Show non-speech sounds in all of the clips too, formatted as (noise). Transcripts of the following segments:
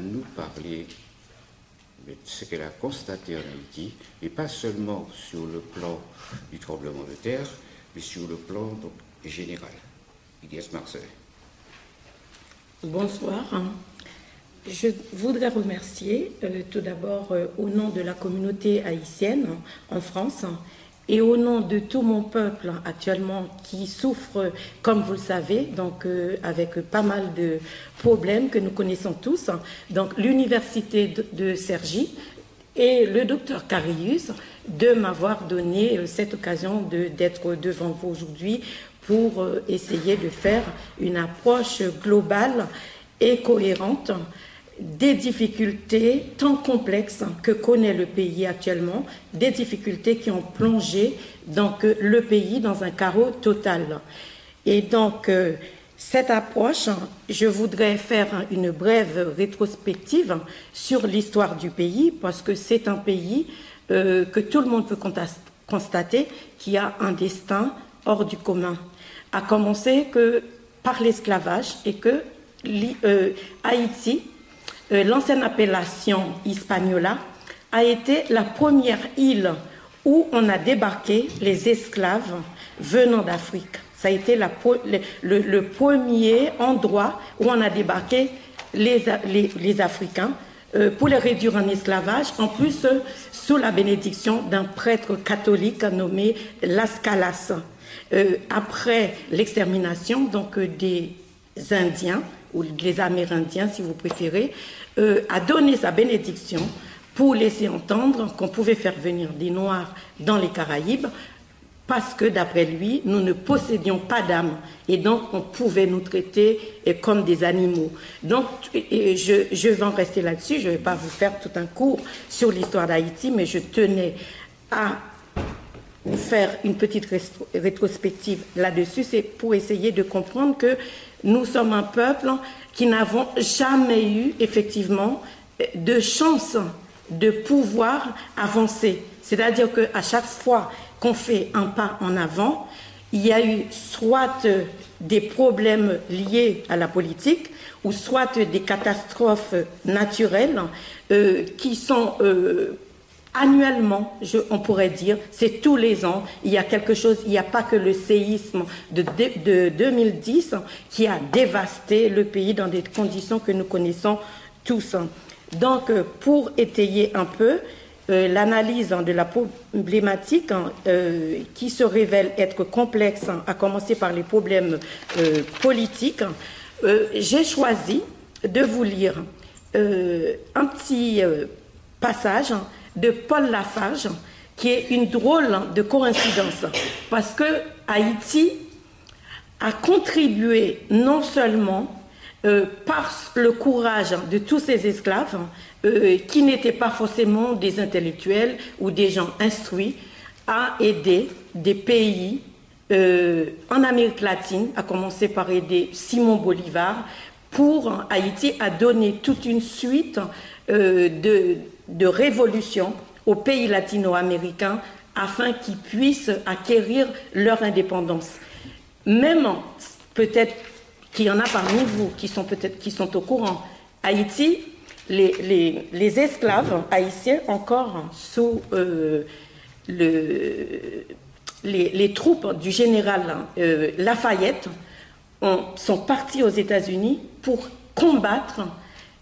Nous parler de ce qu'elle a constaté en Haïti, et pas seulement sur le plan du tremblement de terre, mais sur le plan général. Ilias Marcelin. Bonsoir. Je voudrais remercier euh, tout d'abord euh, au nom de la communauté haïtienne en France et au nom de tout mon peuple actuellement qui souffre, comme vous le savez, donc euh, avec pas mal de problèmes que nous connaissons tous, donc l'université de, Cergy et le docteur Carius de m'avoir donné cette occasion d'être devant vous aujourd'hui pour essayer de faire une approche globale et cohérente des difficultés tant complexes que connaît le pays actuellement, des difficultés qui ont plongé donc, le pays dans un carreau total. Et donc, euh, cette approche, je voudrais faire une brève rétrospective sur l'histoire du pays, parce que c'est un pays euh, que tout le monde peut constater qui a un destin hors du commun. À commencer que par l'esclavage et que euh, Haïti euh, l'ancienne appellation Hispaniola, a été la première île où on a débarqué les esclaves venant d'Afrique. Ça a été le, premier endroit où on a débarqué les, Africains euh, pour les réduire en esclavage, en plus euh, sous la bénédiction d'un prêtre catholique nommé Las Calas. après l'extermination donc des Indiens, ou les Amérindiens si vous préférez, euh, a donné sa bénédiction pour laisser entendre qu'on pouvait faire venir des Noirs dans les Caraïbes parce que d'après lui, nous ne possédions pas d'âme et donc on pouvait nous traiter comme des animaux. Donc je, je vais en rester là-dessus, je ne vais pas vous faire tout un cours sur l'histoire d'Haïti, mais je tenais à faire une petite rétrospective là-dessus, c'est pour essayer de comprendre que nous sommes un peuple qui n'avons jamais eu effectivement de chance de pouvoir avancer. C'est-à-dire qu'à chaque fois qu'on fait un pas en avant, il y a eu soit des problèmes liés à la politique, ou soit des catastrophes naturelles euh, qui sont euh, annuellement, on pourrait dire, c'est tous les ans, il y a quelque chose, il n'y a pas que le séisme de, 2010 qui a dévasté le pays dans des conditions que nous connaissons tous. Donc, pour étayer un peu euh, l'analyse de la problématique euh, qui se révèle être complexe, à commencer par les problèmes euh, politiques, j'ai choisi de vous lire un petit passage de Paul Lafarge, qui est une drôle de coïncidence, parce que Haïti a contribué non seulement euh, par le courage de tous ces esclaves, euh, qui n'étaient pas forcément des intellectuels ou des gens instruits, à aider des pays euh, en Amérique latine, à commencer par aider Simon Bolivar, pour Haïti à donner toute une suite de de révolution aux pays latino-américains afin qu'ils puissent acquérir leur indépendance. Même peut-être qu'il y en a parmi vous qui sont peut-être qui sont au courant. Haïti, les, les, esclaves haïtiens encore sous euh, le, les, troupes du général euh, Lafayette sont partis aux États-Unis pour combattre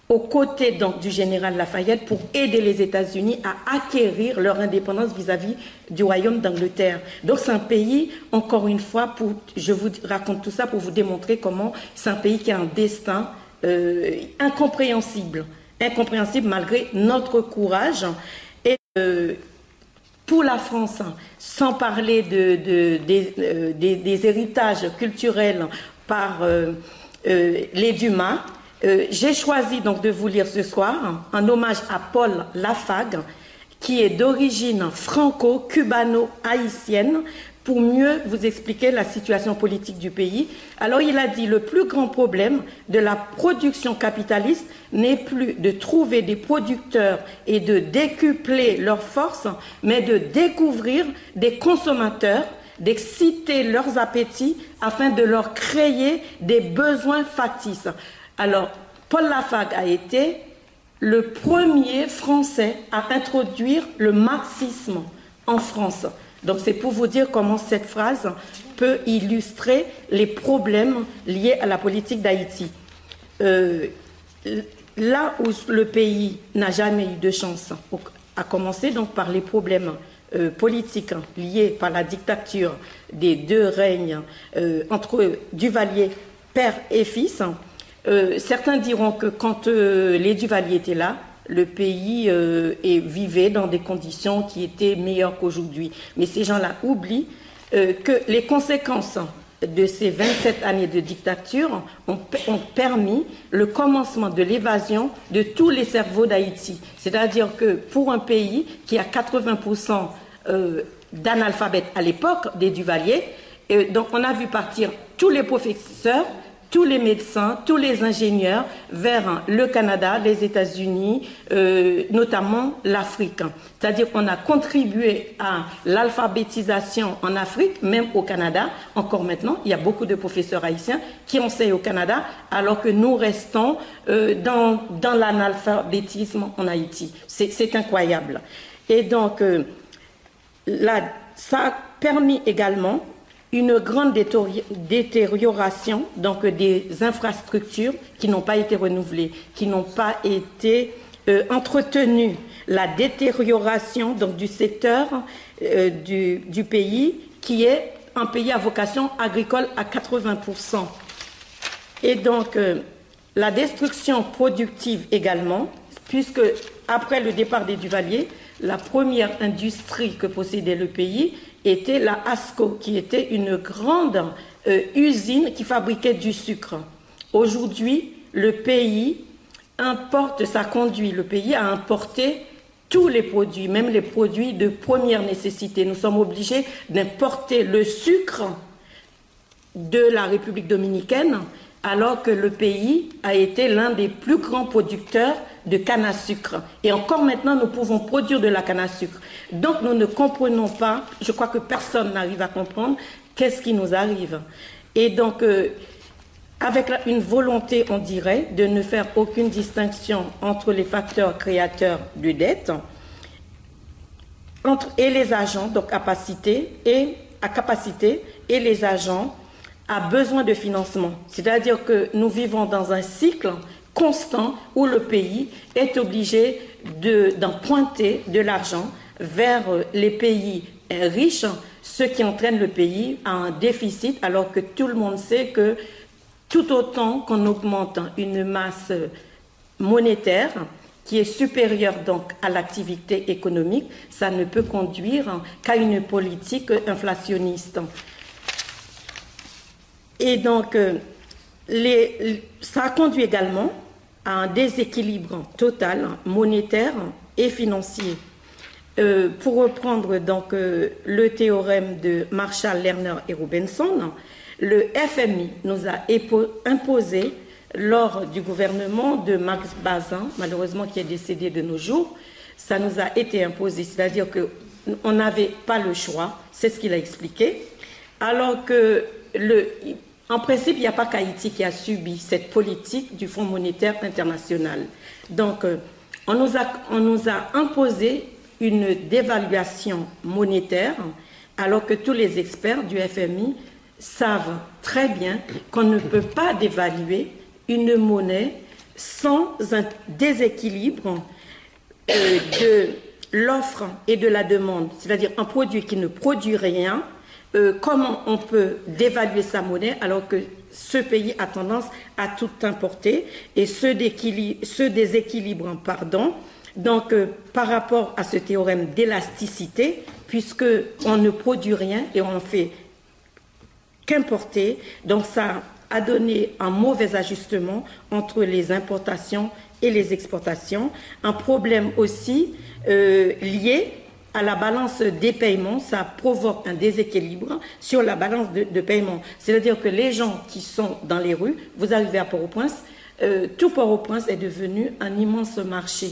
aux côtés donc, du général Lafayette pour aider les États-Unis à acquérir leur indépendance vis-à-vis du royaume d'Angleterre. Donc c'est un pays, encore une fois, pour, je vous raconte tout ça pour vous démontrer comment c'est un pays qui a un destin euh, incompréhensible, incompréhensible malgré notre courage. Et euh, pour la France, sans parler de, euh, des, héritages culturels par les Dumas, euh, j'ai choisi donc de vous lire ce soir un hommage à Paul Lafague, qui est d'origine franco-cubano-haïtienne, pour mieux vous expliquer la situation politique du pays. Alors il a dit le plus grand problème de la production capitaliste n'est plus de trouver des producteurs et de décupler leurs forces, mais de découvrir des consommateurs, d'exciter leurs appétits afin de leur créer des besoins factices. Alors, Paul Lafargue a été le premier Français à introduire le marxisme en France. Donc c'est pour vous dire comment cette phrase peut illustrer les problèmes liés à la politique d'Haïti. Euh, là où le pays n'a jamais eu de chance, à commencer donc par les problèmes euh, politiques liés par la dictature des deux règnes euh, entre Duvalier, père et fils, certains diront que quand les Duvaliers étaient là, le pays vivait dans des conditions qui étaient meilleures qu'aujourd'hui. Mais ces gens-là oublient que les conséquences de ces 27 années de dictature ont, permis le commencement de l'évasion de tous les cerveaux d'Haïti. C'est-à-dire que pour un pays qui a 80% euh, d'analphabètes à l'époque des Duvaliers, euh, on a vu partir tous les professeurs, tous les médecins, tous les ingénieurs vers le Canada, les États-Unis, euh, notamment l'Afrique. C'est-à-dire qu'on a contribué à l'alphabétisation en Afrique, même au Canada. Encore maintenant, il y a beaucoup de professeurs haïtiens qui enseignent au Canada, alors que nous restons euh, dans, dans l'analphabétisme en Haïti. C'est incroyable. Et donc, euh, ça a permis également une grande détérioration donc des infrastructures qui n'ont pas été renouvelées, qui n'ont pas été euh, entretenues, la détérioration du secteur euh, du, pays qui est un pays à vocation agricole à 80%. Et donc euh, la destruction productive également, puisque après le départ des Duvaliers, la première industrie que possédait le pays était la ASCO, qui était une grande euh, usine qui fabriquait du sucre. Aujourd'hui, le pays importe, ça conduit le pays à importer tous les produits, même les produits de première nécessité. Nous sommes obligés d'importer le sucre de la République dominicaine, alors que le pays a été l'un des plus grands producteurs de canne à sucre. Et encore maintenant, nous pouvons produire de la canne à sucre. Donc nous ne comprenons pas, je crois que personne n'arrive à comprendre qu'est-ce qui nous arrive. Et donc, euh, avec une volonté, on dirait, de ne faire aucune distinction entre les facteurs créateurs de dette entre, et les agents, donc capacité, et à capacité, et les agents à besoin de financement. C'est-à-dire que nous vivons dans un cycle constant où le pays est obligé d'emprunter de, l'argent vers les pays riches, ce qui entraîne le pays à un déficit, alors que tout le monde sait que tout autant qu'on augmente une masse monétaire qui est supérieure donc à l'activité économique, ça ne peut conduire qu'à une politique inflationniste. Et donc, euh, ça conduit également un déséquilibre total monétaire et financier. Euh, pour reprendre donc euh, le théorème de Marshall, Lerner et Robinson, le FMI nous a imposé lors du gouvernement de Max Bazin, malheureusement qui est décédé de nos jours, ça nous a été imposé, c'est-à-dire qu'on n'avait pas le choix, c'est ce qu'il a expliqué, alors que le, en principe, il n'y a pas qu'Haïti qui a subi cette politique du Fonds monétaire international. Donc, euh, on nous a, imposé une dévaluation monétaire, alors que tous les experts du FMI savent très bien qu'on ne peut pas dévaluer une monnaie sans un déséquilibre euh, de l'offre et de la demande, c'est-à-dire un produit qui ne produit rien euh, comment on peut dévaluer sa monnaie alors que ce pays a tendance à tout importer et ce, déséquilibre, pardon, donc euh, par rapport à ce théorème d'élasticité, puisque on ne produit rien et on fait qu'importer, donc ça a donné un mauvais ajustement entre les importations et les exportations, un problème aussi euh, lié à la balance des paiements, ça provoque un déséquilibre sur la balance de, paiement. C'est-à-dire que les gens qui sont dans les rues, vous arrivez à Port-au-Prince, euh, tout Port-au-Prince est devenu un immense marché.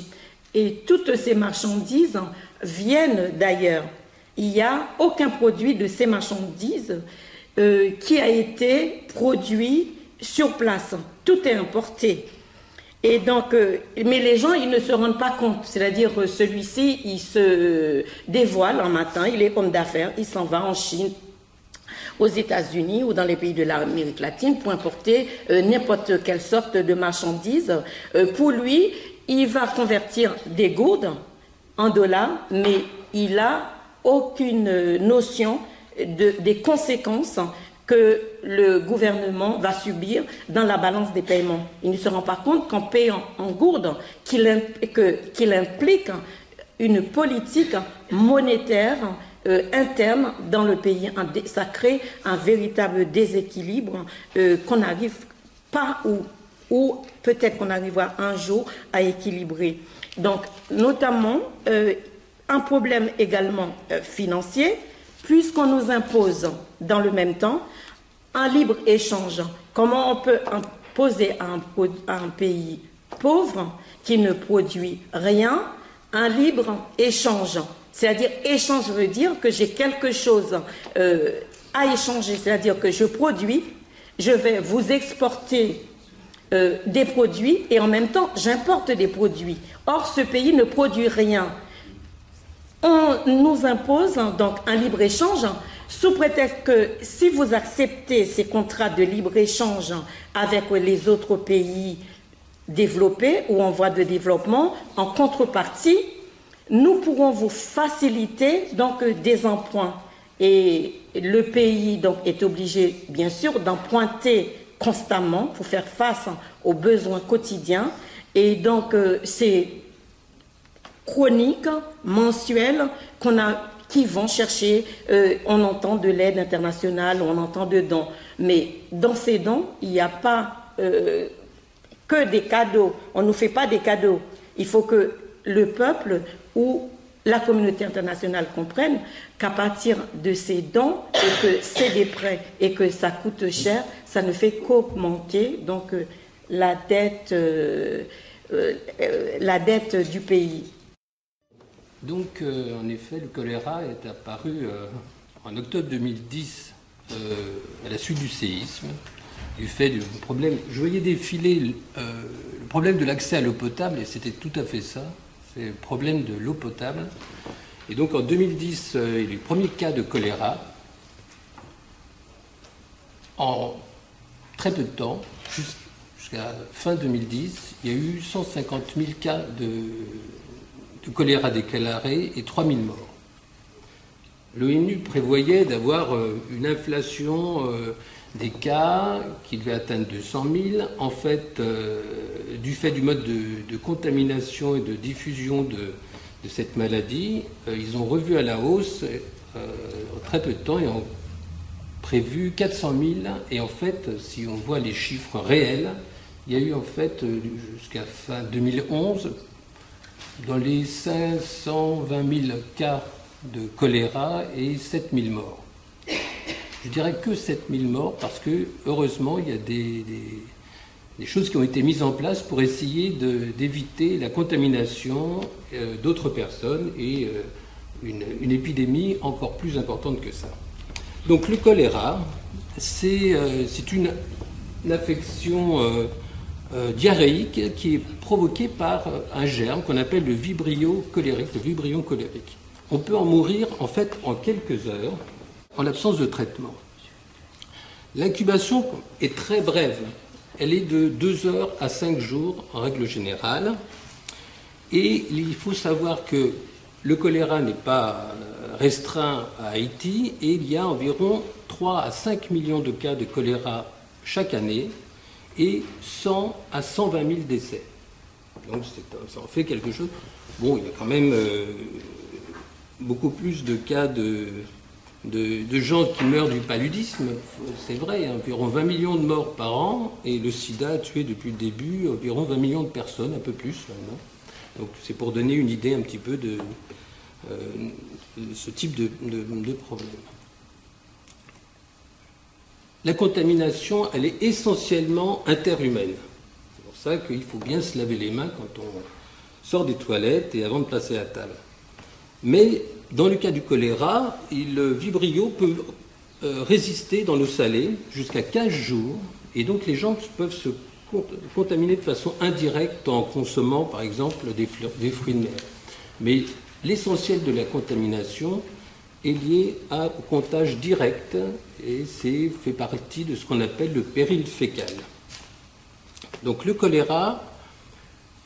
Et toutes ces marchandises viennent d'ailleurs. Il n'y a aucun produit de ces marchandises euh, qui a été produit sur place. Tout est importé. Euh, mais les gens, ils ne se rendent pas compte. C'est-à-dire, euh, celui-ci, il se dévoile un matin, il est homme d'affaires, il s'en va en Chine, aux États-Unis ou dans les pays de l'Amérique latine pour importer euh, n'importe quelle sorte de marchandise. pour lui, il va convertir des gourdes en dollars, mais il n'a aucune notion de, des conséquences que le gouvernement va subir dans la balance des paiements. Il ne se rend pas compte qu'en payant en gourde, qu'il implique une politique monétaire euh, interne dans le pays. Ça crée un véritable déséquilibre euh, qu'on n'arrive pas ou, peut-être qu'on arrivera un jour à équilibrer. Donc, notamment, euh, un problème également financier, puisqu'on nous impose dans le même temps un libre échange. Comment on peut imposer à un, pays pauvre qui ne produit rien un libre échange? C'est-à-dire, échange veut dire que j'ai quelque chose euh, à échanger, c'est-à-dire que je produis, je vais vous exporter euh, des produits et en même temps j'importe des produits. Or, ce pays ne produit rien. On nous impose donc un libre-échange sous prétexte que si vous acceptez ces contrats de libre-échange avec les autres pays développés ou en voie de développement, en contrepartie, nous pourrons vous faciliter donc des emprunts. Et le pays donc est obligé, bien sûr, d'emprunter constamment pour faire face aux besoins quotidiens. Et donc, euh, c'est chroniques mensuelles qu'on a qui vont chercher, euh, on entend de l'aide internationale, on entend de dons. Mais dans ces dons, il n'y a pas euh, que des cadeaux. On ne nous fait pas des cadeaux. Il faut que le peuple ou la communauté internationale comprenne qu'à partir de ces dons et que c'est des prêts et que ça coûte cher, ça ne fait qu'augmenter donc euh, la dette, la dette du pays. Donc, euh, en effet, le choléra est apparu euh, en octobre 2010 euh, à la suite du séisme, du fait du problème. Je voyais défiler le problème de l'accès à l'eau potable, et c'était tout à fait ça. C'est le problème de l'eau potable. Et donc, en 2010, il y a eu le premier cas de choléra. En très peu de temps, jusqu'à fin 2010, il y a eu 150 000 cas de de choléra déclaré et 3000 morts. L'ONU prévoyait d'avoir euh, une inflation euh, des cas qui devait atteindre 200 000. En fait, euh, du fait du mode de, contamination et de diffusion de, cette maladie, ils ont revu à la hausse en très peu de temps et ont prévu 400 000. Et en fait, si on voit les chiffres réels, il y a eu en fait jusqu'à fin 2011 dans les 520 000 cas de choléra et 7 000 morts. Je dirais que 7 000 morts parce que, heureusement, il y a des, choses qui ont été mises en place pour essayer d'éviter la contamination euh, d'autres personnes et euh, une, épidémie encore plus importante que ça. Donc le choléra, c'est euh, une, une, affection euh, diarrhéique qui est provoqué par euh, un germe qu'on appelle le vibrio colérique, le vibrion colérique. On peut en mourir en fait en quelques heures en l'absence de traitement. L'incubation est très brève. Elle est de 2 heures à 5 jours en règle générale. Et il faut savoir que le choléra n'est pas euh, restreint à Haïti et il y a environ 3 à 5 millions de cas de choléra chaque année et 100 à 120 000 décès. Donc ça en fait quelque chose. Bon, il y a quand même euh, beaucoup plus de cas de, de, gens qui meurent du paludisme. C'est vrai, environ 20 millions de morts par an, et le sida a tué depuis le début environ 20 millions de personnes, un peu plus maintenant. Donc c'est pour donner une idée un petit peu de, euh, ce type de, de problème. La contamination, elle est essentiellement interhumaine. C'est pour ça qu'il faut bien se laver les mains quand on sort des toilettes et avant de passer à table. Mais dans le cas du choléra, le vibrio peut euh, résister dans l'eau salée jusqu'à 15 jours, et donc les gens peuvent se contaminer de façon indirecte en consommant par exemple des fruits de mer. Mais l'essentiel de la contamination est lié au comptage direct et c'est fait partie de ce qu'on appelle le péril fécal. Donc le choléra,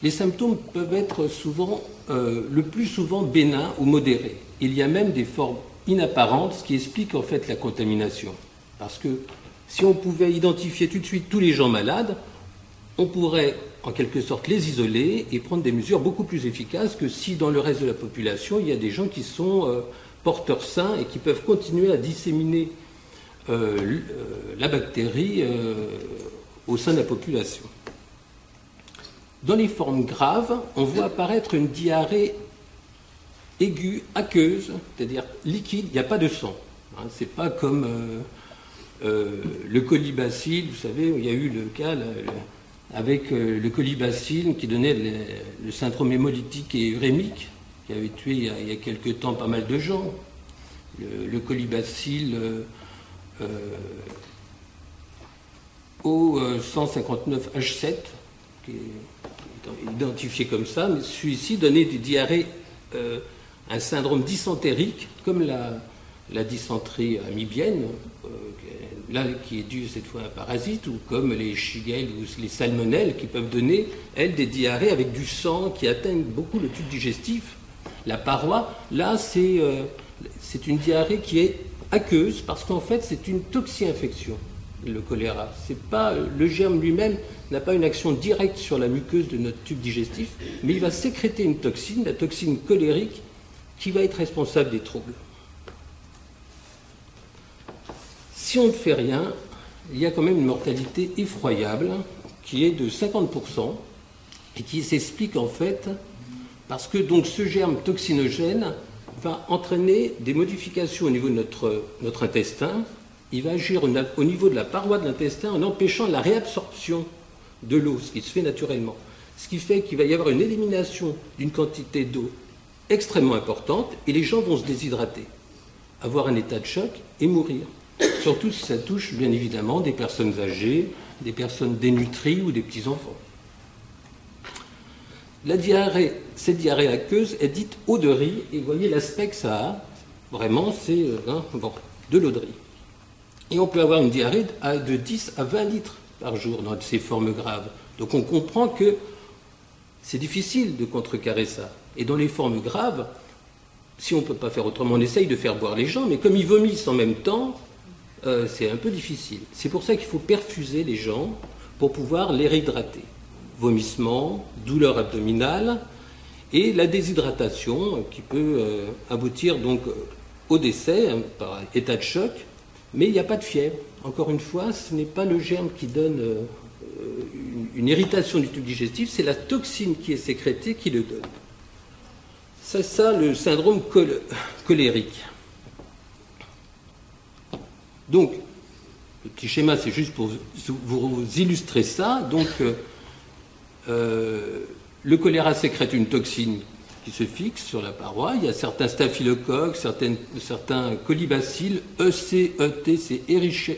les symptômes peuvent être souvent, euh, le plus souvent bénins ou modérés. Il y a même des formes inapparentes, ce qui explique en fait la contamination. Parce que si on pouvait identifier tout de suite tous les gens malades, on pourrait en quelque sorte les isoler et prendre des mesures beaucoup plus efficaces que si dans le reste de la population, il y a des gens qui sont euh, porteurs sains et qui peuvent continuer à disséminer euh, la bactérie au sein de la population. Dans les formes graves, on voit apparaître une diarrhée aiguë, aqueuse, c'est-à-dire liquide, il n'y a pas de sang. Hein, Ce n'est pas comme euh, euh, le colibacille, vous savez, il y a eu le cas avec euh, le colibacille qui donnait le, syndrome hémolytique et urémique, qui avait tué il y a, il quelque temps pas mal de gens. Le, le colibacille au 159H7, qui est identifié comme ça, mais celui-ci donnait des diarrhées, euh, un syndrome dysentérique, comme la, dysenterie amibienne, euh, là qui est due cette fois à un parasite, ou comme les shigelles ou les salmonelles qui peuvent donner, elles, des diarrhées avec du sang qui atteignent beaucoup le tube digestif, la paroi. Là, c'est euh, c'est une diarrhée qui est aqueuse parce qu'en fait, c'est une toxi-infection le choléra. Pas le germe lui-même n'a pas une action directe sur la muqueuse de notre tube digestif, mais il va sécréter une toxine, la toxine colérique, qui va être responsable des troubles. Si on ne fait rien, il y a quand même une mortalité effroyable qui est de 50% et qui s'explique en fait parce que donc ce germe toxinogène va entraîner des modifications au niveau de notre, notre intestin il va agir au niveau de la paroi de l'intestin en empêchant la réabsorption de l'eau, ce qui se fait naturellement. Ce qui fait qu'il va y avoir une élimination d'une quantité d'eau extrêmement importante et les gens vont se déshydrater, avoir un état de choc et mourir. Surtout si ça touche bien évidemment des personnes âgées, des personnes dénutries ou des petits-enfants. La diarrhée, cette diarrhée aqueuse est dite eau de riz et vous voyez l'aspect que ça a. Vraiment, c'est euh, hein, de l'eau de riz. Et on peut avoir une diarrhée de 10 à 20 litres par jour dans ces formes graves. Donc on comprend que c'est difficile de contrecarrer ça. Et dans les formes graves, si on ne peut pas faire autrement, on essaye de faire boire les gens, mais comme ils vomissent en même temps, euh, c'est un peu difficile. C'est pour ça qu'il faut perfuser les gens pour pouvoir les réhydrater. Vomissement, douleur abdominale et la déshydratation qui peut euh, aboutir donc au décès hein, par état de choc mais il n'y a pas de fièvre. Encore une fois, ce n'est pas le germe qui donne euh, une, irritation du tube digestif, c'est la toxine qui est sécrétée qui le donne. C'est ça le syndrome colérique. Donc, le petit schéma, c'est juste pour vous illustrer ça. Donc, euh, le choléra sécrète une toxine se fixe sur la paroi. Il y a certains staphylocoques, certains colibacilles, EC, ET, c'est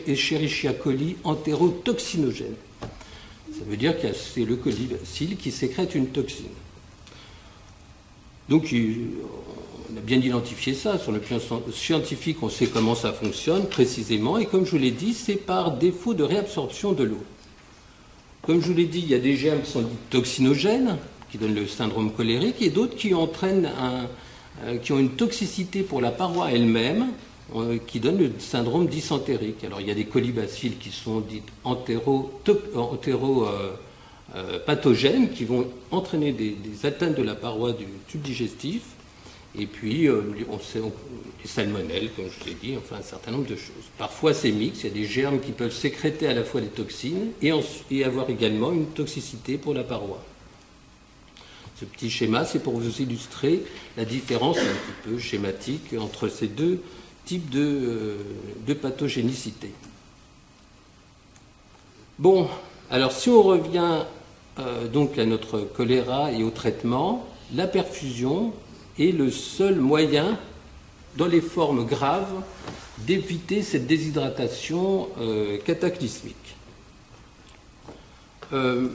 Escherichia coli entérotoxinogène. Ça veut dire que c'est le colibacille qui sécrète une toxine. Donc on a bien identifié ça. Sur le plan scientifique, on sait comment ça fonctionne précisément. Et comme je vous l'ai dit, c'est par défaut de réabsorption de l'eau. Comme je vous l'ai dit, il y a des germes qui sont toxinogènes, qui donnent le syndrome colérique, et d'autres qui entraînent euh, qui ont une toxicité pour la paroi elle-même, euh, qui donne le syndrome dysentérique. Alors il y a des colibacilles qui sont dites entéropathogènes, euh, qui vont entraîner des, atteintes de la paroi du tube digestif, et puis les salmonelles, comme je l'ai dit, enfin un certain nombre de choses. Parfois c'est mixte, il y a des germes qui peuvent sécréter à la fois des toxines et, et avoir également une toxicité pour la paroi. Ce petit schéma, c'est pour vous illustrer la différence un petit peu schématique entre ces deux types de, euh, pathogénicité. Bon, alors si on revient euh, donc à notre choléra et au traitement, la perfusion est le seul moyen, dans les formes graves, d'éviter cette déshydratation euh, cataclysmique. euh,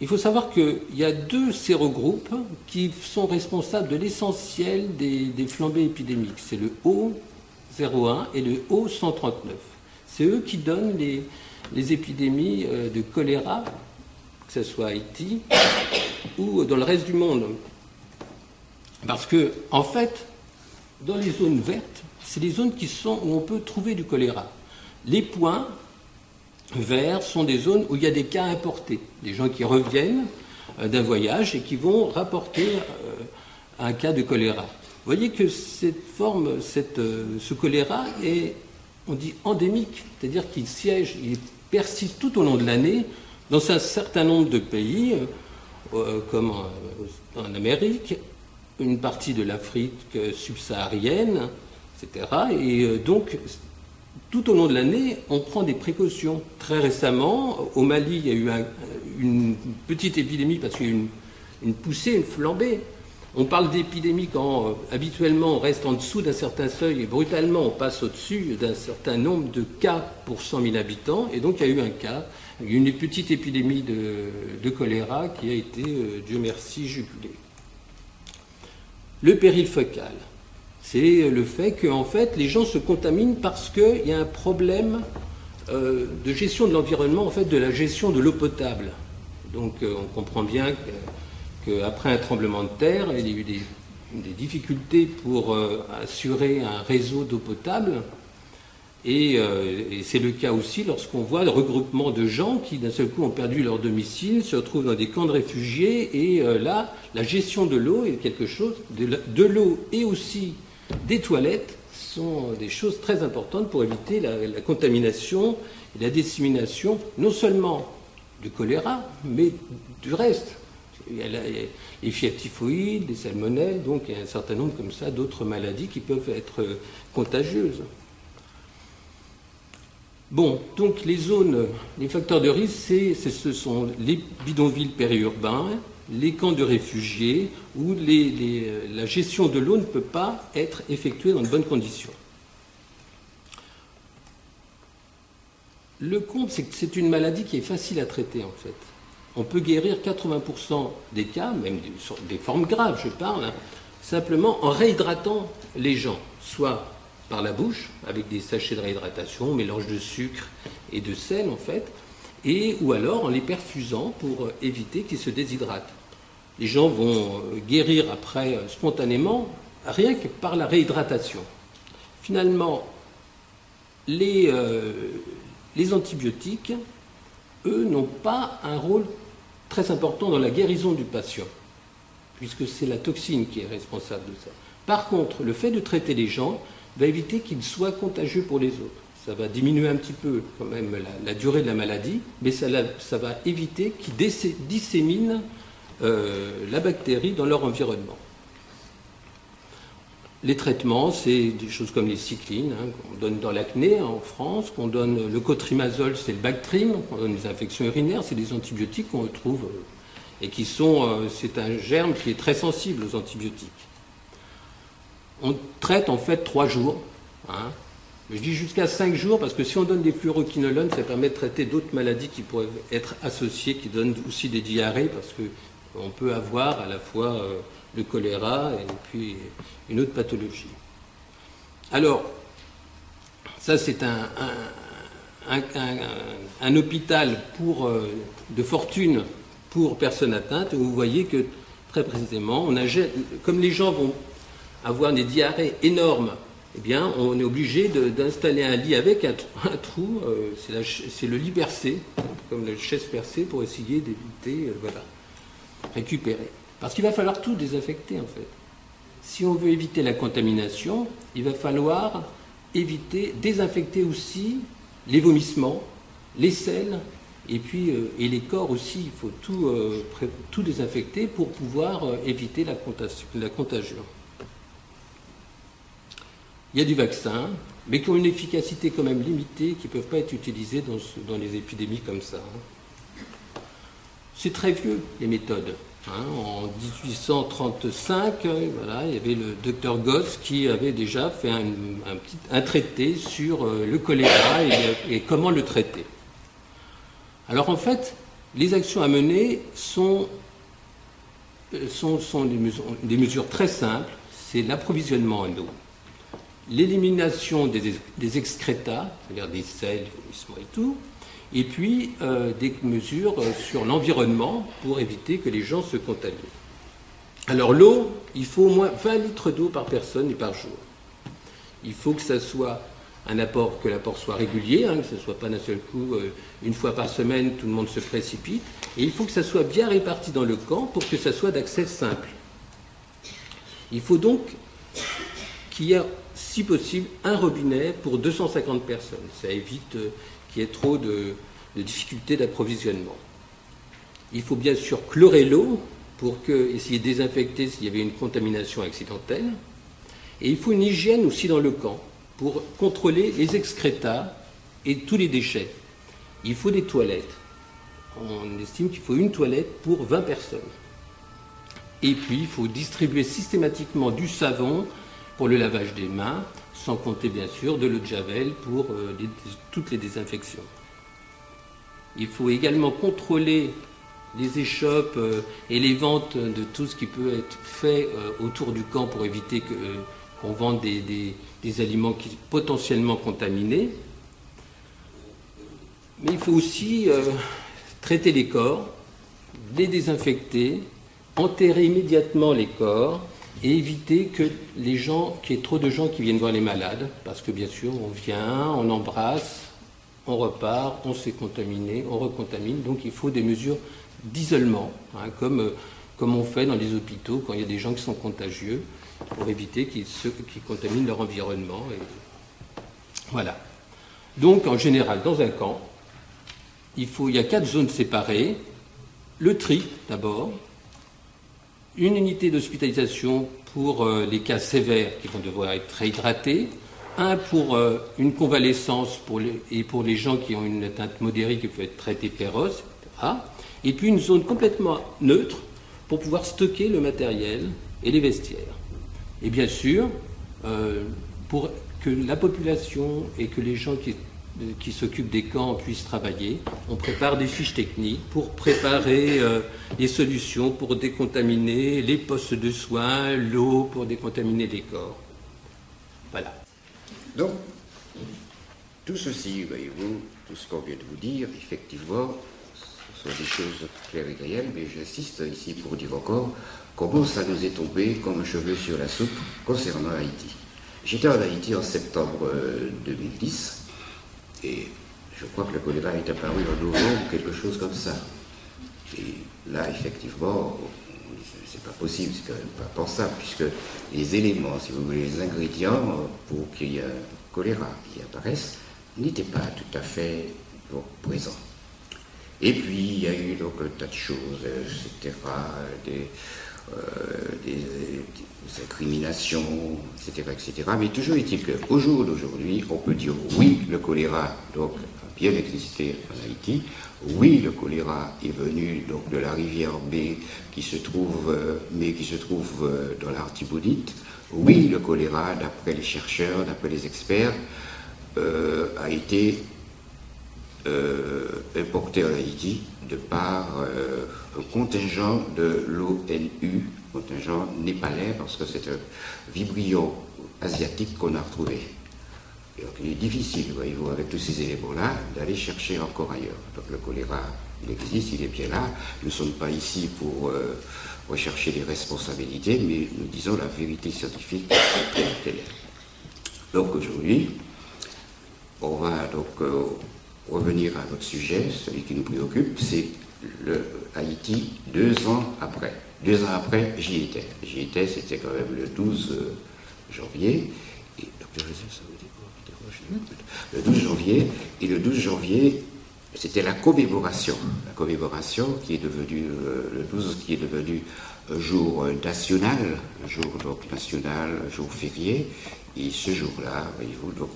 il faut savoir qu'il y a deux sérogroupes qui sont responsables de l'essentiel des, flambées épidémiques. C'est le O01 et le O139. C'est eux qui donnent les, les épidémies euh, de choléra, que ce soit à Haïti ou dans le reste du monde. Parce que, en fait, dans les zones vertes, c'est les zones qui sont, où on peut trouver du choléra. Les points verts sont des zones où il y a des cas importés, des gens qui reviennent euh, d'un voyage et qui vont rapporter euh, un cas de choléra. Vous voyez que cette forme, cette, ce choléra est, on dit endémique, c'est-à-dire qu'il siège, il persiste tout au long de l'année dans un certain nombre de pays, euh, euh, comme en, Amérique, une partie de l'Afrique subsaharienne, etc. Et euh, donc, tout au long de l'année, on prend des précautions. Très récemment, au Mali, il y a eu une petite épidémie parce qu'il y a eu une, poussée, une flambée on parle d'épidémie quand euh, habituellement on reste en dessous d'un certain seuil et brutalement on passe au-dessus d'un certain nombre de cas pour 100 000 habitants. Et donc il y a eu un cas, une petite épidémie de, choléra qui a été, euh, Dieu merci, jugulée. Le péril focal, c'est le fait que en fait les gens se contaminent parce qu'il y a un problème euh, de gestion de l'environnement, en fait de la gestion de l'eau potable. Donc on comprend bien qu'après un tremblement de terre, il y a eu des, difficultés pour euh, assurer un réseau d'eau potable. Euh, et, c'est le cas aussi lorsqu'on voit le regroupement de gens qui d'un seul coup ont perdu leur domicile, se retrouvent dans des camps de réfugiés. Et euh, là, la gestion de l'eau est quelque chose, de, l'eau et aussi des toilettes sont des choses très importantes pour éviter la, contamination et la dissémination, non seulement du choléra, mais du reste. Il y a les fièvres typhoïdes, les salmonelles, donc il y a un certain nombre comme ça d'autres maladies qui peuvent être euh, contagieuses. Bon, donc les zones, les facteurs de risque, ce sont les bidonvilles périurbains, les camps de réfugiés, où euh, la gestion de l'eau ne peut pas être effectuée dans de bonnes conditions. Le compte, c'est que c'est une maladie qui est facile à traiter en fait on peut guérir 80% des cas, même des, formes graves, je parle, hein, simplement en réhydratant les gens, soit par la bouche, avec des sachets de réhydratation, mélange de sucre et de sel en fait, et ou alors en les perfusant pour euh, éviter qu'ils se déshydratent. Les gens vont euh, guérir après euh, spontanément, rien que par la réhydratation. Finalement, les, les antibiotiques, eux, n'ont pas un rôle très important dans la guérison du patient, puisque c'est la toxine qui est responsable de ça. Par contre, le fait de traiter les gens va éviter qu'ils soient contagieux pour les autres. Ça va diminuer un petit peu quand même la, durée de la maladie, mais ça, ça va éviter qu'ils disséminent euh, la bactérie dans leur environnement. Les traitements, c'est des choses comme les cyclines, hein, qu'on donne dans l'acné en France, qu'on donne le cotrimazole, c'est le Bactrim, qu'on donne les infections urinaires, c'est des antibiotiques qu'on retrouve euh, et qui sont, euh, c'est un germe qui est très sensible aux antibiotiques. On traite en fait trois jours. Hein. Je dis jusqu'à cinq jours parce que si on donne des fluoroquinolones, ça permet de traiter d'autres maladies qui pourraient être associées, qui donnent aussi des diarrhées parce qu'on peut avoir à la fois euh, le choléra et puis une autre pathologie. Alors, ça c'est un, hôpital euh, de fortune pour personnes atteintes. vous voyez que très précisément, on comme les gens vont avoir des diarrhées énormes, eh bien, on est obligé d'installer un lit avec un, trou, euh, c'est le lit percé, comme la chaise percée, pour essayer d'éviter, euh, voilà, récupérer. Parce qu'il va falloir tout désinfecter en fait. Si on veut éviter la contamination, il va falloir éviter, désinfecter aussi les vomissements, les selles et puis euh, et les corps aussi. Il faut tout, tout désinfecter pour pouvoir éviter la, la, contagion. Il y a du vaccin, mais qui ont une efficacité quand même limitée, qui ne peuvent pas être utilisés dans, dans les épidémies comme ça. Hein. C'est très vieux, les méthodes. Hein, en 1835, voilà, il y avait le docteur Goss qui avait déjà fait un, traité sur euh, le choléra et, comment le traiter. Alors en fait, Les actions à mener sont, euh, des, mesures, très simples. C'est l'approvisionnement en eau, l'élimination des, des, excrétas, c'est-à-dire des sels, vomissements et tout, et puis euh, des mesures sur l'environnement pour éviter que les gens se contaminent. Alors l'eau, il faut au moins 20 litres d'eau par personne et par jour. Il faut que ça soit un apport, que l'apport soit régulier, hein, que ce ne soit pas d'un seul coup, euh, une fois par semaine, tout le monde se précipite. Et il faut que ça soit bien réparti dans le camp pour que ça soit d'accès simple. Il faut donc qu'il y ait, si possible, un robinet pour 250 personnes. Ça évite euh, qu'il y ait trop de, difficultés d'approvisionnement. Il faut bien sûr chlorer l'eau pour que, essayer de désinfecter s'il y avait une contamination accidentelle. Et il faut une hygiène aussi dans le camp pour contrôler les excrétas et tous les déchets. Il faut des toilettes. On estime qu'il faut une toilette pour 20 personnes. Et puis, il faut distribuer systématiquement du savon pour le lavage des mains, sans compter bien sûr de l'eau de javel pour euh, toutes les désinfections. Il faut également contrôler les échoppes euh, et les ventes de tout ce qui peut être fait euh, autour du camp pour éviter que on vend des, aliments potentiellement contaminés. Mais il faut aussi traiter les corps, les désinfecter, enterrer immédiatement les corps et éviter que les gens, qu'il y ait trop de gens qui viennent voir les malades, parce que bien sûr, on vient, on embrasse, on repart, on s'est contaminé, on recontamine. Donc il faut des mesures d'isolement, hein, comme, euh, comme on fait dans les hôpitaux quand il y a des gens qui sont contagieux pour éviter qu'ils contaminent leur environnement. Voilà. Donc, en général, dans un camp, il, faut, il y a quatre zones séparées. Le tri, d'abord. Une unité d'hospitalisation pour euh, les cas sévères qui vont devoir être réhydratés. Un pour euh, une convalescence pour les, et pour les gens qui ont une atteinte modérée qui peut être traitée péros, etc. Et puis une zone complètement neutre pour pouvoir stocker le matériel et les vestiaires. Et bien sûr, euh, pour que la population et que les gens qui, qui s'occupent des camps puissent travailler, on prépare des fiches techniques pour préparer euh, les solutions pour décontaminer les postes de soins, l'eau pour décontaminer les corps. Voilà. Donc, tout ceci, voyez-vous, tout ce qu'on vient de vous dire, effectivement, ce sont des choses claires et réelles, mais j'insiste ici pour dire encore comment ça nous est tombé comme un cheveu sur la soupe concernant Haïti. J'étais en Haïti en septembre 2010 euh, et je crois que le choléra est apparu en novembre, quelque chose comme ça. Et là, effectivement, c'est pas possible, c'est quand même pas pensable, puisque les éléments, si vous voulez, les ingrédients pour qu'il y ait un choléra qui apparaisse n'étaient pas tout à fait présents. Et puis, il y a eu donc un tas de choses, etc., euh, des, incriminations, etc., etc. Mais toujours est-il qu'au jour d'aujourd'hui, on peut dire oui, le choléra donc, a bien existé en Haïti. Oui, le choléra est venu donc, de la rivière B qui se trouve, euh, mais qui se trouve euh, dans l'Artibonite. Oui, le choléra, d'après les chercheurs, d'après les experts, a été importé en Haïti de par euh, un contingent de l'ONU, contingent népalais, parce que c'est un vibrio asiatique qu'on a retrouvé. Et donc il est difficile, voyez-vous, avec tous ces éléments-là, d'aller chercher encore ailleurs. Donc le choléra, il existe, il est bien là. Nous ne sommes pas ici pour euh, rechercher les responsabilités, mais nous disons la vérité scientifique (coughs) Donc aujourd'hui, on va donc euh, revenir à notre sujet, celui qui nous préoccupe, c'est Haïti deux ans après. Deux ans après, j'y étais. J'y étais, c'était quand même le 12 euh, janvier. Et, le 12 janvier, et le 12 janvier, c'était la commémoration. La commémoration qui est devenue, euh, le 12 qui est devenu un jour national, un jour donc national, jour férié. Et ce jour-là,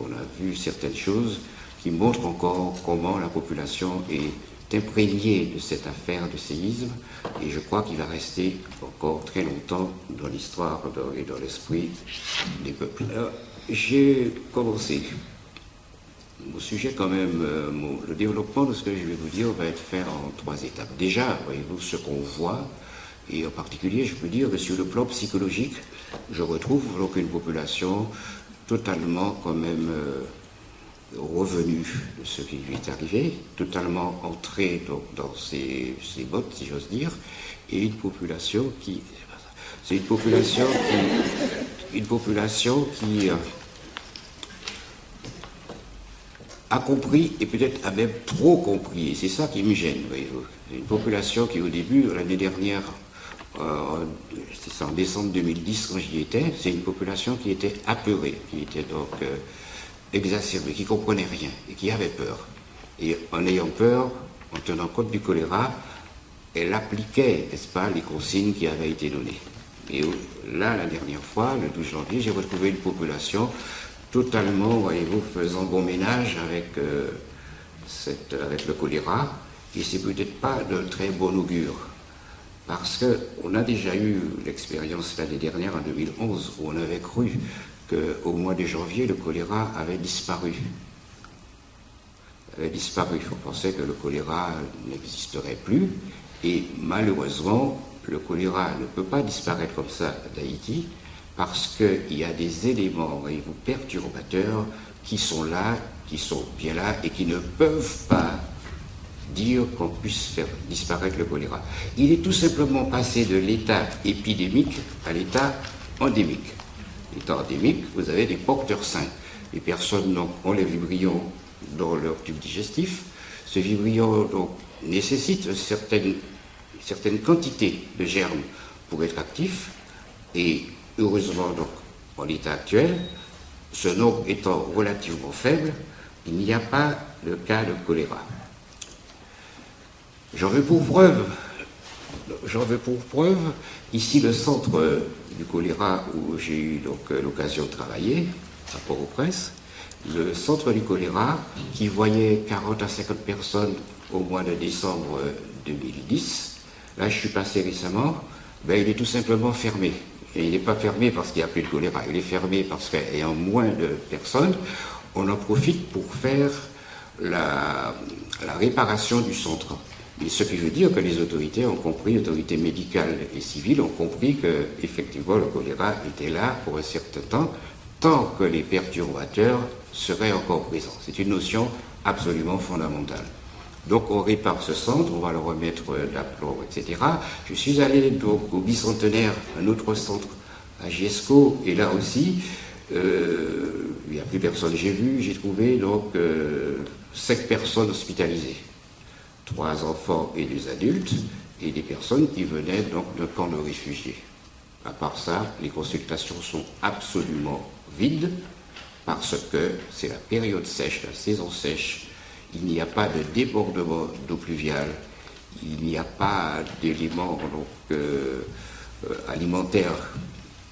on a vu certaines choses qui montre encore comment la population est imprégnée de cette affaire de séisme et je crois qu'il va rester encore très longtemps dans l'histoire et dans l'esprit des peuples. J'ai commencé Mon sujet, quand même, euh, le développement de ce que je vais vous dire va être fait en trois étapes. Déjà, voyez-vous, ce qu'on voit, et en particulier, je peux dire que sur le plan psychologique, je retrouve donc une population totalement, quand même, euh, revenue de ce qui lui est arrivé, totalement entrée donc, dans ses, ses bottes, si j'ose dire, et une population qui. C'est une population qui. Une population qui. Euh, a compris et peut-être a même trop compris. Et c'est ça qui me gêne, voyez-vous. Une population qui, au début, l'année dernière, euh, c'est en décembre 2010 quand j'y étais, c'est une population qui était apeurée, qui était donc euh, exacerbée, qui comprenait rien et qui avait peur. Et en ayant peur, en tenant compte du choléra, elle appliquait, n'est-ce pas, les consignes qui avaient été données. Et là, la dernière fois, le 12 janvier, j'ai retrouvé une population totalement, voyez-vous, faisant bon ménage avec, euh, le choléra, et c'est peut-être pas de très bon augure. Parce qu'on a déjà eu l'expérience l'année dernière, en 2011, où on avait cru qu'au mois de janvier, le choléra avait disparu. Avait disparu. On pensait que le choléra n'existerait plus. Et malheureusement, le choléra ne peut pas disparaître comme ça d'Haïti parce qu'il y a des éléments vous, perturbateurs qui sont là, qui sont bien là et qui ne peuvent pas dire qu'on puisse faire disparaître le choléra. Il est tout simplement passé de l'état épidémique à l'état endémique. L'état endémique, vous avez des porteurs sains. Les personnes ont les vibrions dans leur tube digestif. Ce vibrion donc, nécessite certaines, certaines quantités de germes pour être actif. Et heureusement donc, en l'état actuel, ce nombre étant relativement faible, il n'y a pas de cas de choléra. Veux pour preuve, j'en veux pour preuve ici le centre du choléra où j'ai eu donc l'occasion de travailler, à Port-au-Prince, le centre du choléra qui voyait 40 à 50 personnes au mois de décembre 2010. Là, je suis passé récemment, ben, il est tout simplement fermé. Et il n'est pas fermé parce qu'il n'y a plus de choléra, il est fermé parce qu'ayant moins de personnes, on en profite pour faire la réparation du centre. Ce qui veut dire que les autorités ont autorités médicales et civiles ont compris que effectivement le choléra était là pour un certain temps, tant que les perturbateurs seraient encore présents. C'est une notion absolument fondamentale. Donc on répare ce centre, on va le remettre d'aplomb, etc. Je suis allé donc au bicentenaire, un autre centre à Giesco, et là aussi, euh, il n'y a plus personne. J'ai vu, j'ai trouvé donc euh, cinq personnes hospitalisées trois enfants et des adultes, et des personnes qui venaient donc d'un camp de réfugiés. À part ça, les consultations sont absolument vides parce que c'est la période sèche, la saison sèche. Il n'y a pas de débordement d'eau pluviale, il n'y a pas d'éléments euh, euh, alimentaires.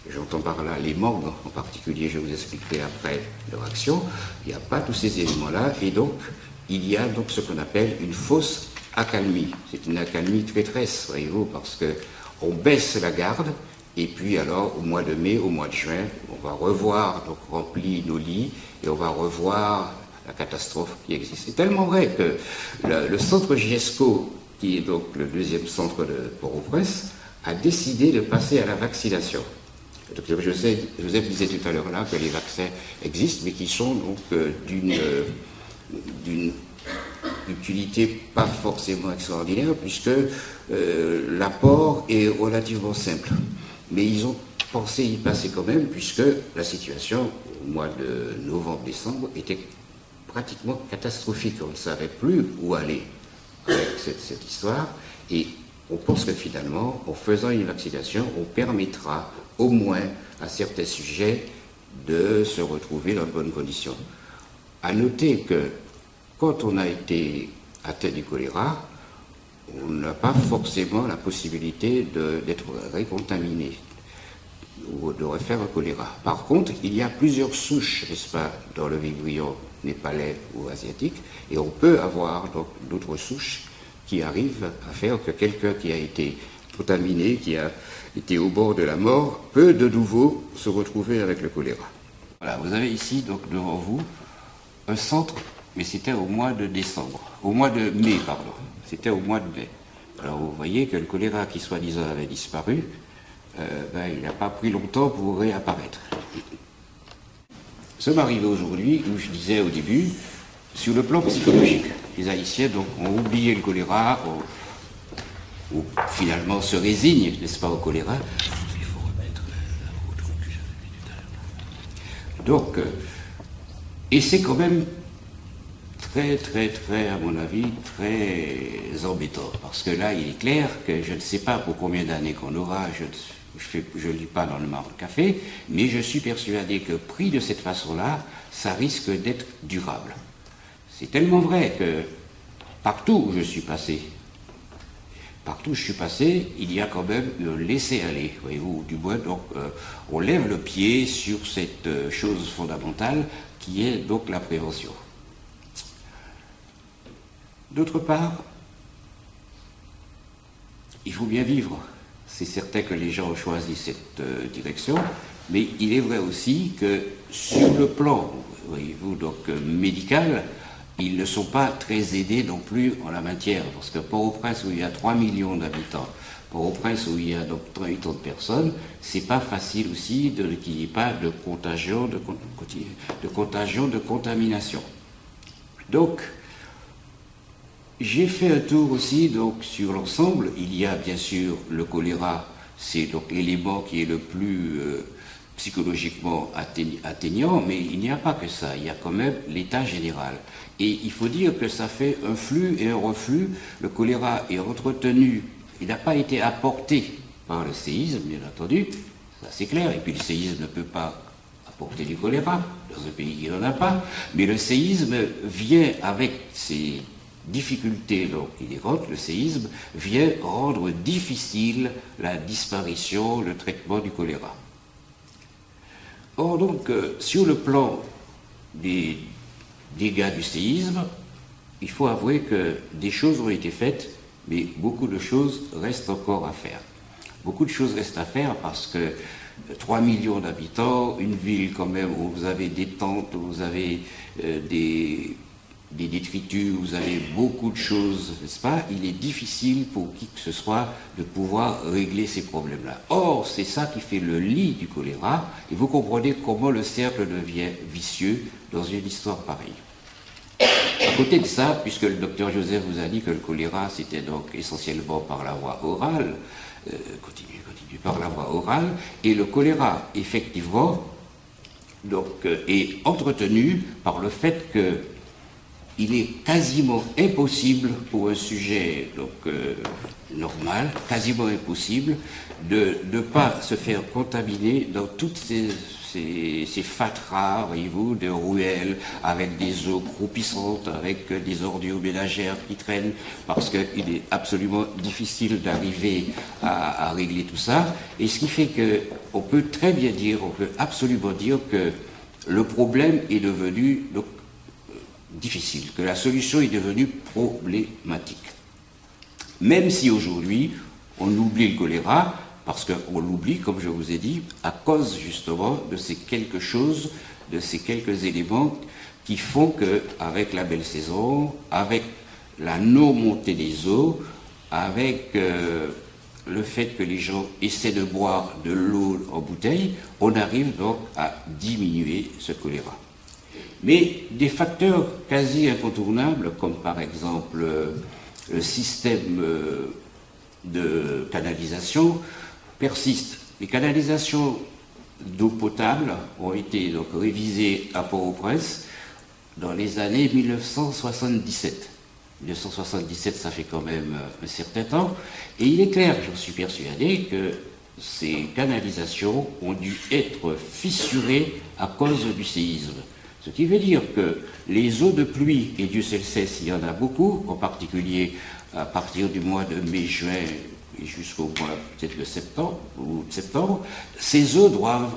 J'entends par là les mangues en particulier, je vous expliquerai après leur action. Il n'y a pas tous ces éléments-là et donc il y a donc ce qu'on appelle une fausse accalmie. C'est une accalmie traîtresse, voyez-vous, parce que on baisse la garde, et puis alors au mois de mai, au mois de juin, on va revoir donc remplir nos lits et on va revoir la catastrophe qui existe. C'est tellement vrai que le, centre GESCO, qui est donc le deuxième centre de Port-au-Prince, a décidé de passer à la vaccination. Docteur Joseph, disait tout à l'heure là que les vaccins existent, mais qui sont donc euh, d'une d'une utilité pas forcément extraordinaire, puisque euh, l'apport est relativement simple. Mais ils ont pensé y passer quand même, puisque la situation au mois de novembre-décembre était pratiquement catastrophique. On ne savait plus où aller avec cette, cette histoire. Et on pense que finalement, en faisant une vaccination, on permettra au moins à certains sujets de se retrouver dans de bonnes conditions. À noter que quand on a été atteint du choléra, on n'a pas forcément la possibilité d'être récontaminé ou de refaire un choléra. Par contre, il y a plusieurs souches, n'est-ce pas, dans le vibrion népalais ou asiatique, et on peut avoir d'autres souches qui arrivent à faire que quelqu'un qui a été contaminé, qui a été au bord de la mort, peut de nouveau se retrouver avec le choléra. Voilà, vous avez ici donc devant vous un centre, mais c'était au mois de décembre, au mois de mai, pardon. C'était au mois de mai. Alors vous voyez que le choléra qui soi-disant avait disparu, euh, ben, il n'a pas pris longtemps pour réapparaître. Ça m'arrive aujourd'hui, où je disais au début, sur le plan psychologique. Les Haïtiens donc, ont oublié le choléra, ou finalement se résignent, n'est-ce pas, au choléra. Il faut remettre la haute conclusion Donc, euh, et c'est quand même très, très, très, à mon avis, très embêtant. Parce que là, il est clair que je ne sais pas pour combien d'années qu'on aura, je ne lis pas dans le marbre café, mais je suis persuadé que pris de cette façon-là, ça risque d'être durable. C'est tellement vrai que partout où je suis passé, partout où je suis passé, il y a quand même un laisser-aller, voyez-vous, du moins, donc, euh, on lève le pied sur cette euh, chose fondamentale qui est donc la prévention. D'autre part, il faut bien vivre. C'est certain que les gens ont choisi cette euh, direction, mais il est vrai aussi que sur le plan, voyez-vous, donc médical, ils ne sont pas très aidés non plus en la matière, parce que Port-au-Prince, où il y a 3 millions d'habitants, Port-au-Prince, où il y a donc 38 de personnes, c'est pas facile aussi qu'il n'y ait pas de contagion, de, de contagion, de contamination. Donc, j'ai fait un tour aussi donc sur l'ensemble. Il y a bien sûr le choléra, c'est donc l'élément qui est le plus euh, psychologiquement atteignant, mais il n'y a pas que ça, il y a quand même l'état général. Et il faut dire que ça fait un flux et un reflux. Le choléra est entretenu, il n'a pas été apporté par le séisme, bien entendu, ça c'est clair, et puis le séisme ne peut pas apporter du choléra dans un pays qui n'en a pas, mais le séisme vient avec ses difficultés donc inhérentes, le séisme vient rendre difficile la disparition, le traitement du choléra. Or, donc, euh, sur le plan des dégâts du séisme, il faut avouer que des choses ont été faites, mais beaucoup de choses restent encore à faire. Beaucoup de choses restent à faire parce que 3 millions d'habitants, une ville quand même où vous avez des tentes, où vous avez euh, des des détritus, vous avez beaucoup de choses, n'est-ce pas? Il est difficile pour qui que ce soit de pouvoir régler ces problèmes-là. Or, c'est ça qui fait le lit du choléra, et vous comprenez comment le cercle devient vicieux dans une histoire pareille. À côté de ça, puisque le docteur Joseph vous a dit que le choléra c'était donc essentiellement par la voie orale, euh, continue, continue par la voie orale, et le choléra, effectivement, euh, est entretenu par le fait que il est quasiment impossible pour un sujet donc, euh, normal, quasiment impossible, de ne pas se faire contaminer dans toutes ces, ces, fatras, voyez-vous, de ruelles, avec des eaux croupissantes, avec des ordures ménagères qui traînent, parce qu'il est absolument difficile d'arriver à, régler tout ça. Et ce qui fait qu'on peut très bien dire, on peut absolument dire que le problème est devenu donc, difficile, que la solution est devenue problématique. Même si aujourd'hui, on oublie le choléra, parce qu'on l'oublie, comme je vous ai dit, à cause justement de ces quelque chose, de ces quelques éléments qui font que, avec la belle saison, avec la non-montée des eaux, avec euh, le fait que les gens essaient de boire de l'eau en bouteille, on arrive donc à diminuer ce choléra. Mais des facteurs quasi incontournables, comme par exemple euh, le système euh, de canalisation, persistent. Les canalisations d'eau potable ont été donc révisées à Port-au-Prince dans les années 1977. 1977, ça fait quand même un certain temps. Et il est clair, j'en suis persuadé, que ces canalisations ont dû être fissurées à cause du séisme. Ce qui veut dire que les eaux de pluie, et Dieu sait s'il y en a beaucoup, en particulier à partir du mois de mai-juin et jusqu'au peut-être de septembre, ou septembre, ces eaux doivent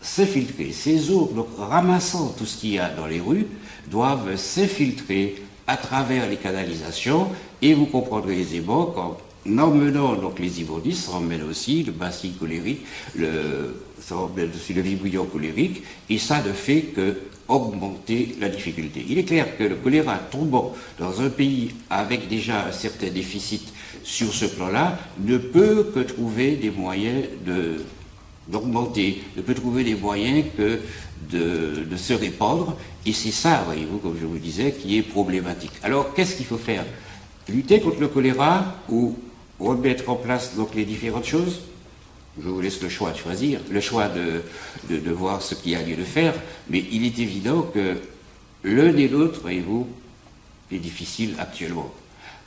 s'infiltrer. Ces eaux, donc ramassant tout ce qu'il y a dans les rues, doivent s'infiltrer à travers les canalisations et vous comprendrez aisément qu'en emmenant donc les immondices, ça emmène aussi le bassin colérique, le, ça emmène aussi le vibrion colérique, et ça ne fait que augmenter la difficulté. Il est clair que le choléra tombant dans un pays avec déjà un certain déficit sur ce plan-là ne peut que trouver des moyens d'augmenter, ne peut trouver des moyens que de, de se répandre. Et c'est ça, voyez-vous, comme je vous disais, qui est problématique. Alors, qu'est-ce qu'il faut faire? Lutter contre le choléra ou remettre en place donc les différentes choses? Je vous laisse le choix de choisir, le choix de, de, voir ce qu'il y a lieu de faire, mais il est évident que l'un et l'autre, voyez-vous, est difficile actuellement.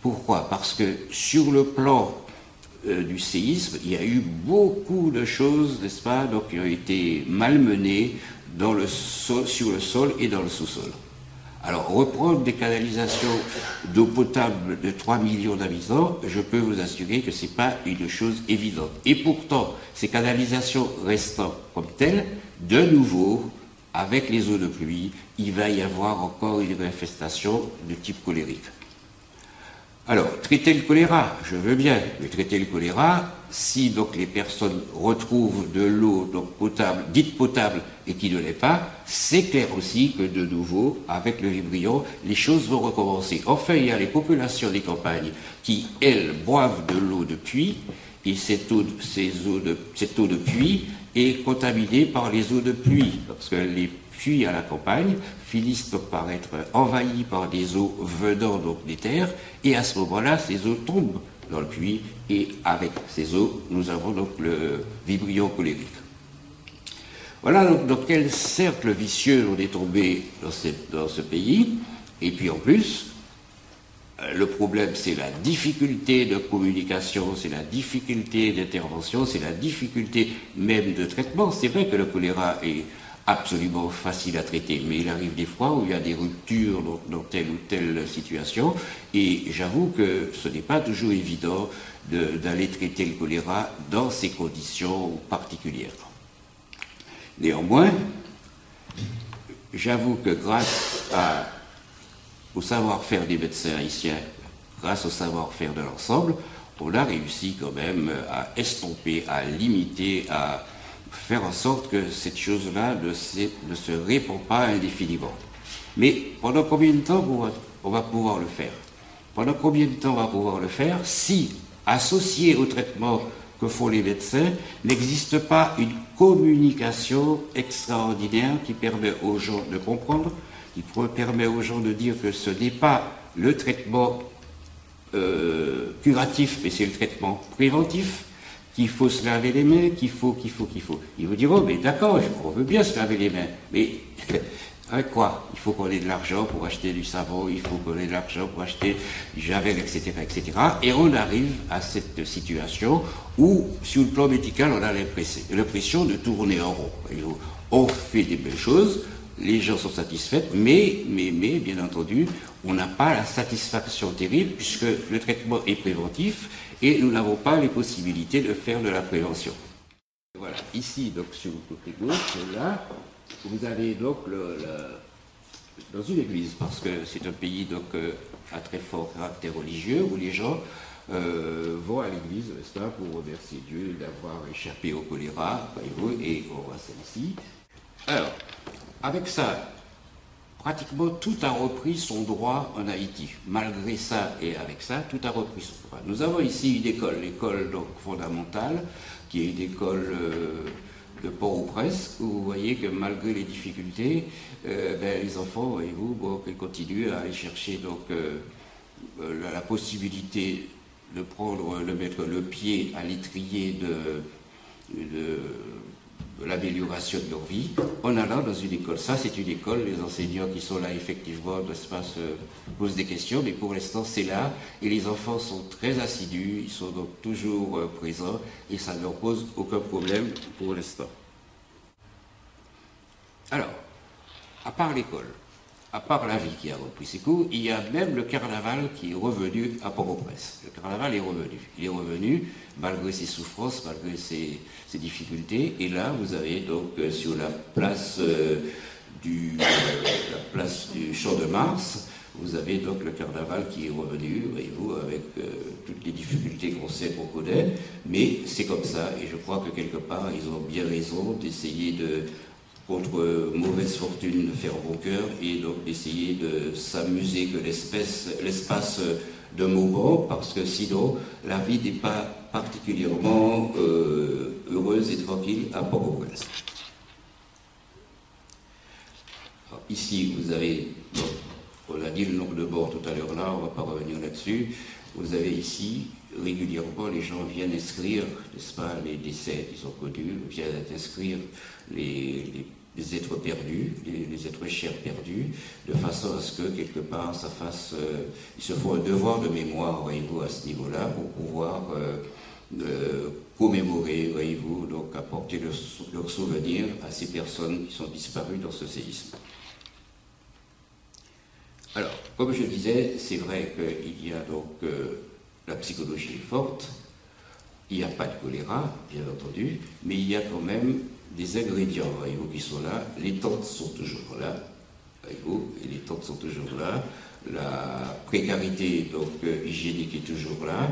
Pourquoi? Parce que sur le plan euh, du séisme, il y a eu beaucoup de choses, n'est-ce pas, donc, qui ont été malmenées sur le sol et dans le sous-sol. Alors, reprendre des canalisations d'eau potable de 3 millions d'habitants, je peux vous assurer que ce n'est pas une chose évidente. Et pourtant, ces canalisations restant comme telles, de nouveau, avec les eaux de pluie, il va y avoir encore une infestation de type colérique. Alors, traiter le choléra, je veux bien, mais traiter le choléra, si donc les personnes retrouvent de l'eau potable, dite potable et qui ne l'est pas, c'est clair aussi que de nouveau, avec le vibrion, les choses vont recommencer. Enfin, il y a les populations des campagnes qui, elles, boivent de l'eau de puits, et cette eau, de, cette puits est contaminée par les eaux de pluie, parce que les puits à la campagne finissent par être envahis par des eaux venant donc des terres, et à ce moment-là, ces eaux tombent dans le puits, et avec ces eaux, nous avons donc le vibrio colérique. Voilà donc dans quel cercle vicieux on est tombé dans, ce pays, et puis en plus, le problème, c'est la difficulté de communication, c'est la difficulté d'intervention, c'est la difficulté même de traitement. C'est vrai que le choléra est absolument facile à traiter, mais il arrive des fois où il y a des ruptures dans, telle ou telle situation, et j'avoue que ce n'est pas toujours évident d'aller traiter le choléra dans ces conditions particulières. Néanmoins, j'avoue que grâce au savoir-faire des médecins haïtiens, grâce au savoir-faire de l'ensemble, on a réussi quand même à estomper, à limiter, à faire en sorte que cette chose-là ne, se répand pas indéfiniment. Mais pendant combien de temps on va, pouvoir le faire? Pendant combien de temps on va pouvoir le faire si, associé au traitement que font les médecins, n'existe pas une communication extraordinaire qui permet aux gens de comprendre, qui permet aux gens de dire que ce n'est pas le traitement euh, curatif, mais c'est le traitement préventif, qu'il faut se laver les mains, qu'il faut, qu'il faut, qu'il faut. Ils vous diront, mais d'accord, on veut bien se laver les mains, mais avec (laughs) quoi? Il faut qu'on ait de l'argent pour acheter du savon, il faut qu'on ait de l'argent pour acheter du javel, etc., etc. Et on arrive à cette situation où, sur le plan médical, on a l'impression de tourner en rond. On fait des belles choses, les gens sont satisfaits, mais, mais, mais, bien entendu, on n'a pas la satisfaction terrible puisque le traitement est préventif et nous n'avons pas les possibilités de faire de la prévention. Voilà, ici, donc sur le côté gauche, là, vous avez donc dans une église, parce que c'est un pays donc euh, à très fort caractère religieux, où les gens euh, vont à l'église, pour remercier Dieu d'avoir échappé au choléra, et on voit celle-ci. Alors, avec ça, pratiquement tout a repris son droit en Haïti. Malgré ça et avec ça, tout a repris son droit. Nous avons ici une école, l'école fondamentale, qui est une école euh, de Port-au-Prince, où vous voyez que malgré les difficultés, euh, ben, les enfants, voyez-vous, continuent à aller chercher donc, euh, la, possibilité de prendre, de mettre le pied à l'étrier de l'amélioration de leur vie en allant dans une école. Ça, c'est une école. Les enseignants qui sont là, effectivement, se posent des questions, mais pour l'instant, c'est là. Et les enfants sont très assidus, ils sont donc toujours euh, présents et ça ne leur pose aucun problème pour l'instant. Alors, à part l'école, à part la vie qui a repris ses cours, il y a même le carnaval qui est revenu à Port-au-Prince. Le carnaval est revenu. Il est revenu malgré ses souffrances, malgré ses, difficultés. Et là, vous avez donc euh, sur la place, euh, du, la place du Champ de Mars, vous avez donc le carnaval qui est revenu, voyez-vous, avec euh, toutes les difficultés qu'on sait, qu'on connaît. Mais c'est comme ça. Et je crois que quelque part, ils ont bien raison d'essayer de contre mauvaise fortune de faire cœur et donc d'essayer de s'amuser que l'espace de Mauban, parce que sinon la vie n'est pas particulièrement euh, heureuse et tranquille à Port-au-Prince. Ici, vous avez, on a dit le nombre de bords tout à l'heure là, on ne va pas revenir là-dessus. Vous avez ici, régulièrement, les gens viennent inscrire, n'est-ce pas, les décès qui sont connus, viennent inscrire les, êtres perdus, les, êtres chers perdus, de façon à ce que, quelque part, ça fasse, euh, il se faut un devoir de mémoire, voyez-vous, à ce niveau-là, pour pouvoir euh, euh, commémorer, voyez-vous, donc apporter leur, leur souvenir à ces personnes qui sont disparues dans ce séisme. Alors, comme je disais, c'est vrai qu'il y a donc la psychologie forte, il n'y a pas de choléra, bien entendu, mais il y a quand même des ingrédients, voyez-vous, qui sont là. Les tentes sont toujours là, voyez-vous, et les tentes sont toujours là. La précarité donc, euh, hygiénique est toujours là.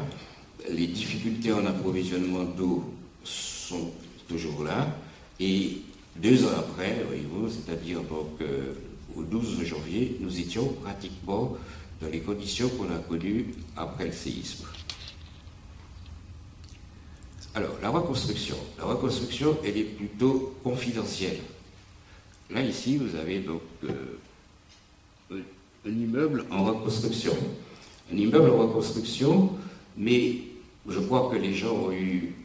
Les difficultés en approvisionnement d'eau sont toujours là. Et deux ans après, voyez-vous, c'est-à-dire euh, au 12 janvier, nous étions pratiquement dans les conditions qu'on a connues après le séisme. Alors, la reconstruction. La reconstruction, elle est plutôt confidentielle. Là, ici, vous avez donc euh, un immeuble en reconstruction. Un immeuble en reconstruction, mais je crois que les gens ont eu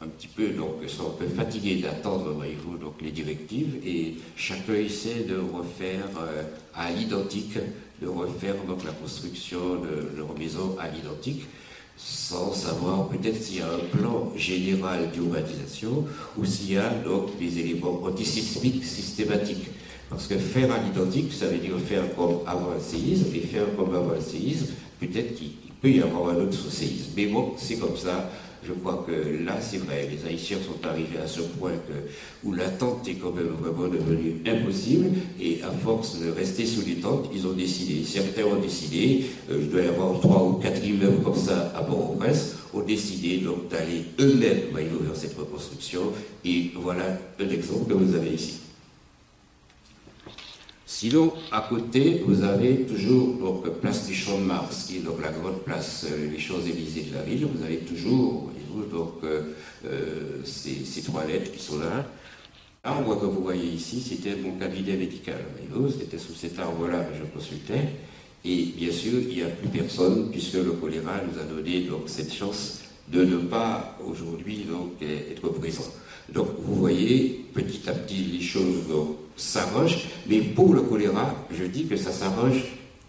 un petit peu, donc, sont un peu fatigués d'attendre, voyez-vous, les directives, et chacun essaie de refaire euh, à l'identique, de refaire donc la construction de leur maison à l'identique, sans savoir peut-être s'il y a un plan général d'urbanisation ou s'il y a donc des éléments antisismiques systématiques. Parce que faire à l'identique, ça veut dire faire comme avant le séisme, et faire comme avant le séisme, peut-être qu'il peut y avoir un autre séisme. Mais bon, c'est comme ça. Je crois que là, c'est vrai, les Haïtiens sont arrivés à ce point où l'attente est quand même vraiment devenue impossible, et à force de rester sous les tentes, ils ont décidé, certains ont décidé, euh, je dois y avoir trois ou quatre immeubles comme ça à Port-au-Prince, ont décidé donc d'aller eux-mêmes vers cette reconstruction, et voilà un exemple que vous avez ici. Sinon, à côté, vous avez toujours donc place du Champ de Mars, qui est donc la grande place, euh, les Champs-Élysées de la ville. Vous avez toujours, voyez-vous, donc euh, euh, ces, trois lettres qui sont là. L'arbre que vous voyez ici, c'était mon cabinet médical. C'était sous cet arbre-là que je consultais. Et bien sûr, il n'y a plus personne, puisque le choléra nous a donné donc cette chance de ne pas aujourd'hui être présent. Donc vous voyez, petit à petit, les choses s'arrangent, mais pour le choléra, je dis que ça s'arrange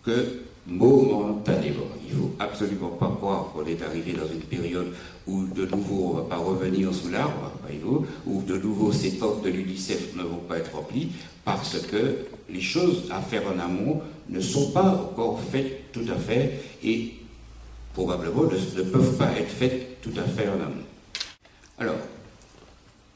que momentanément. Il ne faut absolument pas croire qu'on est arrivé dans une période où de nouveau on ne va pas revenir sous l'arbre, voyez-vous, où de nouveau ces tentes de l'UNICEF ne vont pas être remplies, parce que les choses à faire en amont ne sont pas encore faites tout à fait et probablement ne, ne peuvent pas être faites tout à fait en amont. Alors,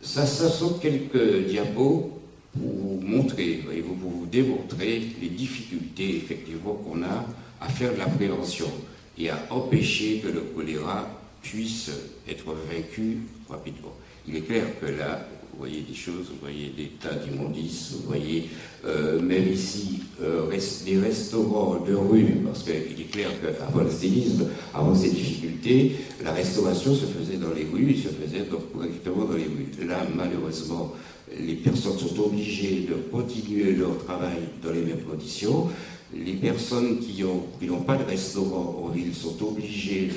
ça, ça sont quelques diapos pour vous montrer, voyez-vous, pour vous démontrer les difficultés effectivement qu'on a à faire de la prévention et à empêcher que le choléra puisse être vaincu rapidement. Il est clair que là, vous voyez des choses, vous voyez des tas d'immondices, vous voyez euh, même ici euh, des restaurants de rue, parce qu'il est clair qu'avant le séisme, avant ces difficultés, la restauration se faisait dans les rues, se faisait donc correctement dans les rues. Là, malheureusement, les personnes sont obligées de continuer leur travail dans les mêmes conditions. Les personnes qui n'ont pas de restaurant en ville sont obligées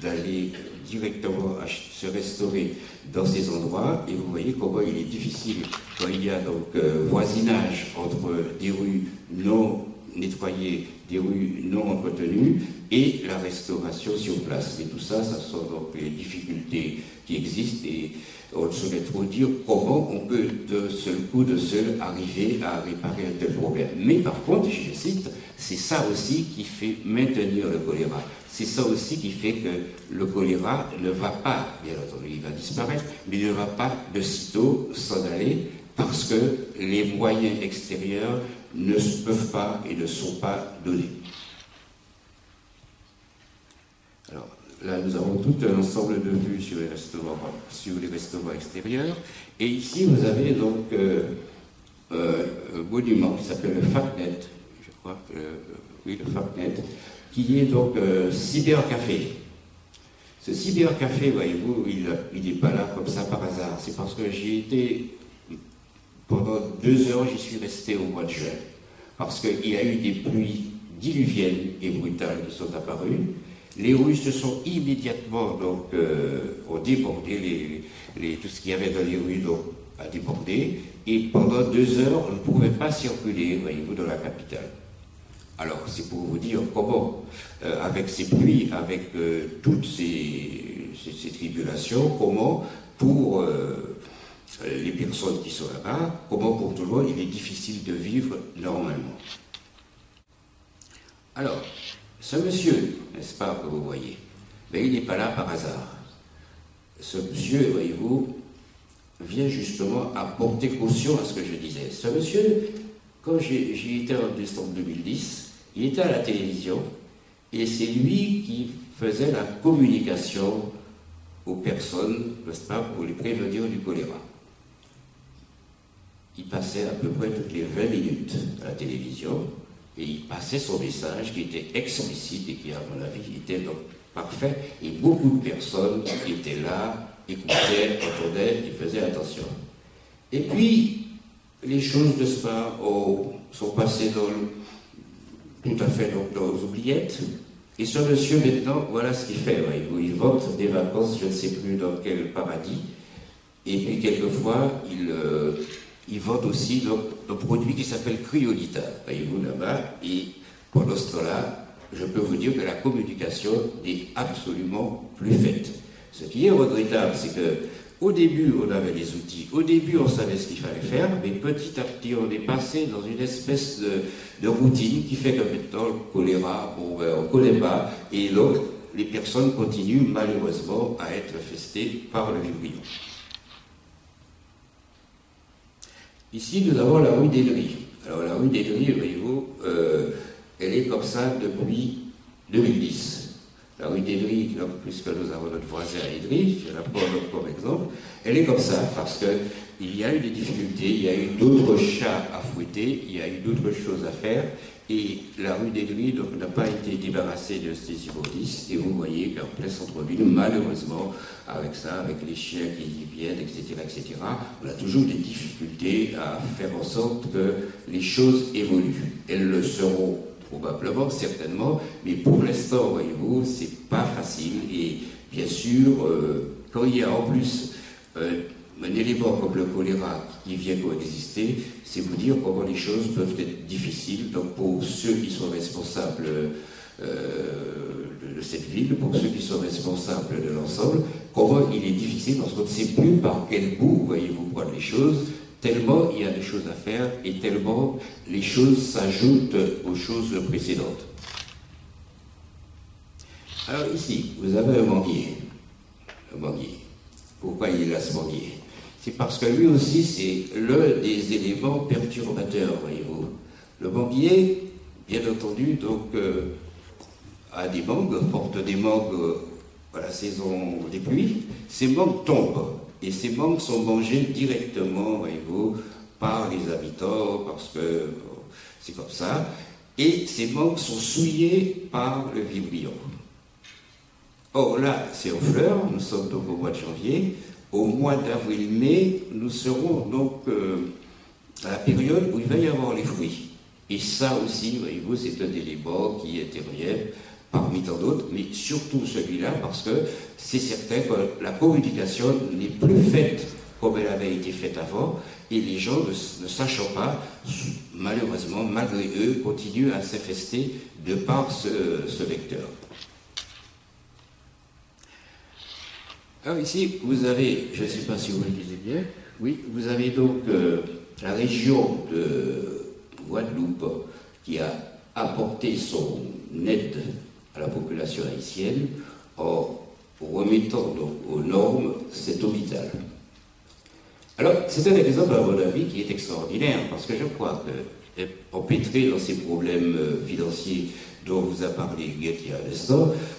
d'aller directement se restaurer dans ces endroits. Et vous voyez comment il est difficile quand il y a donc euh, voisinage entre des rues non nettoyées, des rues non entretenues et la restauration sur place. Mais tout ça, ça sont donc les difficultés qui existent et on ne saurait trop dire comment on peut de seul coup de seul arriver à réparer un tel problème. Mais par contre, je cite, c'est ça aussi qui fait maintenir le choléra. C'est ça aussi qui fait que le choléra ne va pas, bien entendu, il va disparaître, mais il ne va pas de sitôt s'en aller parce que les moyens extérieurs ne peuvent pas et ne sont pas donnés. Alors, Là, nous avons tout un ensemble de vues sur les restaurants, sur les restaurants extérieurs. Et ici, vous avez donc euh, euh, un monument qui s'appelle le FACNET, je crois, oui, le FACNET, qui est donc cybercafé. Ce cybercafé, voyez-vous, il n'est pas là comme ça par hasard. C'est parce que j'y étais pendant deux heures, j'y suis resté au mois de juin. Parce qu'il y a eu des pluies diluviennes et brutales qui sont apparues. Les rues se sont immédiatement donc, euh, tout ce qu'il y avait dans les rues a débordé. Et pendant deux heures, on ne pouvait pas circuler, voyez-vous, dans la capitale. Alors, c'est pour vous dire comment, euh, avec ces pluies, avec euh, toutes ces, ces, tribulations, comment, pour les personnes qui sont là-bas, comment pour tout le monde, il est difficile de vivre normalement. Alors, ce monsieur, n'est-ce pas, que vous voyez, mais il n'est pas là par hasard. Ce monsieur, voyez-vous, vient justement apporter caution à ce que je disais. Ce monsieur, quand j'y étais en décembre 2010, il était à la télévision et c'est lui qui faisait la communication aux personnes, n'est-ce pas, pour les prévenir du choléra. Il passait à peu près toutes les 20 minutes à la télévision et il passait son message qui était explicite et qui, à mon avis, était donc parfait. Et beaucoup de personnes étaient là, écoutaient, entendaient et faisaient attention. Et puis, les choses de ce sont passées dans tout à fait dans, aux oubliettes. Et ce monsieur, maintenant, voilà ce qu'il fait. Il vote des vacances, je ne sais plus dans quel paradis. Et puis, quelquefois, il. Euh, ils vendent aussi donc, un produit qui s'appelle Cryolita, voyez-vous là-bas, et pendant ce je peux vous dire que la communication est absolument plus faite. Ce qui est regrettable, c'est que au début, on avait des outils, au début, on savait ce qu'il fallait faire, mais petit à petit, on est passé dans une espèce de, routine qui fait que maintenant, le choléra, bon, ben, on ne connaît pas, et donc, les personnes continuent malheureusement à être festées par le vibrion. Ici, nous avons la rue d'Edry. Alors, la rue d'Edry, voyez-vous, euh, elle est comme ça depuis 2010. La rue d'Edry, puisque nous avons notre voisin à Edry, je la prends comme exemple, elle est comme ça parce qu'il y a eu des difficultés, il y a eu d'autres chats à fouetter, il y a eu d'autres choses à faire, et la rue des Grilles n'a pas été débarrassée de ces immondices. Et vous voyez qu'en plein centre-ville, malheureusement, avec ça, avec les chiens qui y viennent, etc., etc., on a toujours des difficultés à faire en sorte que les choses évoluent. Elles le seront probablement, certainement, mais pour l'instant, voyez-vous, c'est pas facile. Et bien sûr, euh, quand il y a en plus euh, un élément comme le choléra qui vient coexister, c'est vous dire comment les choses peuvent être difficiles. Donc pour ceux qui sont responsables euh, de cette ville, pour ceux qui sont responsables de l'ensemble, comment il est difficile parce qu'on ne sait plus par quel bout, voyez-vous, prendre les choses, tellement il y a des choses à faire et tellement les choses s'ajoutent aux choses précédentes. Alors ici, vous avez un manguier. Un manguier. Pourquoi il est là ce manguier c'est parce que lui aussi, c'est l'un des éléments perturbateurs, voyez-vous. Le banquier, bien entendu, donc, euh, a des mangues, porte des mangues euh, à la saison des pluies. Ces mangues tombent, et ces mangues sont mangées directement, voyez-vous, par les habitants, parce que c'est comme ça. Et ces mangues sont souillées par le vibrion. Or là, c'est en fleurs, nous sommes donc au mois de janvier, au mois d'avril-mai, nous serons donc euh, à la période où il va y avoir les fruits. Et ça aussi, voyez-vous, c'est un élément qui est rien parmi tant d'autres, mais surtout celui-là, parce que c'est certain que la communication n'est plus faite comme elle avait été faite avant, et les gens, ne, sachant pas, malheureusement, malgré eux, continuent à s'infester de par ce vecteur. Alors ici, vous avez, je ne sais pas si vous le lisez bien, oui, vous avez donc euh, la région de Guadeloupe qui a apporté son aide à la population haïtienne en remettant donc aux normes cet hôpital. Alors, c'est un exemple, à mon avis, qui est extraordinaire, parce que je crois que, empêtré dans ces problèmes euh, financiers dont vous a parlé Guette il y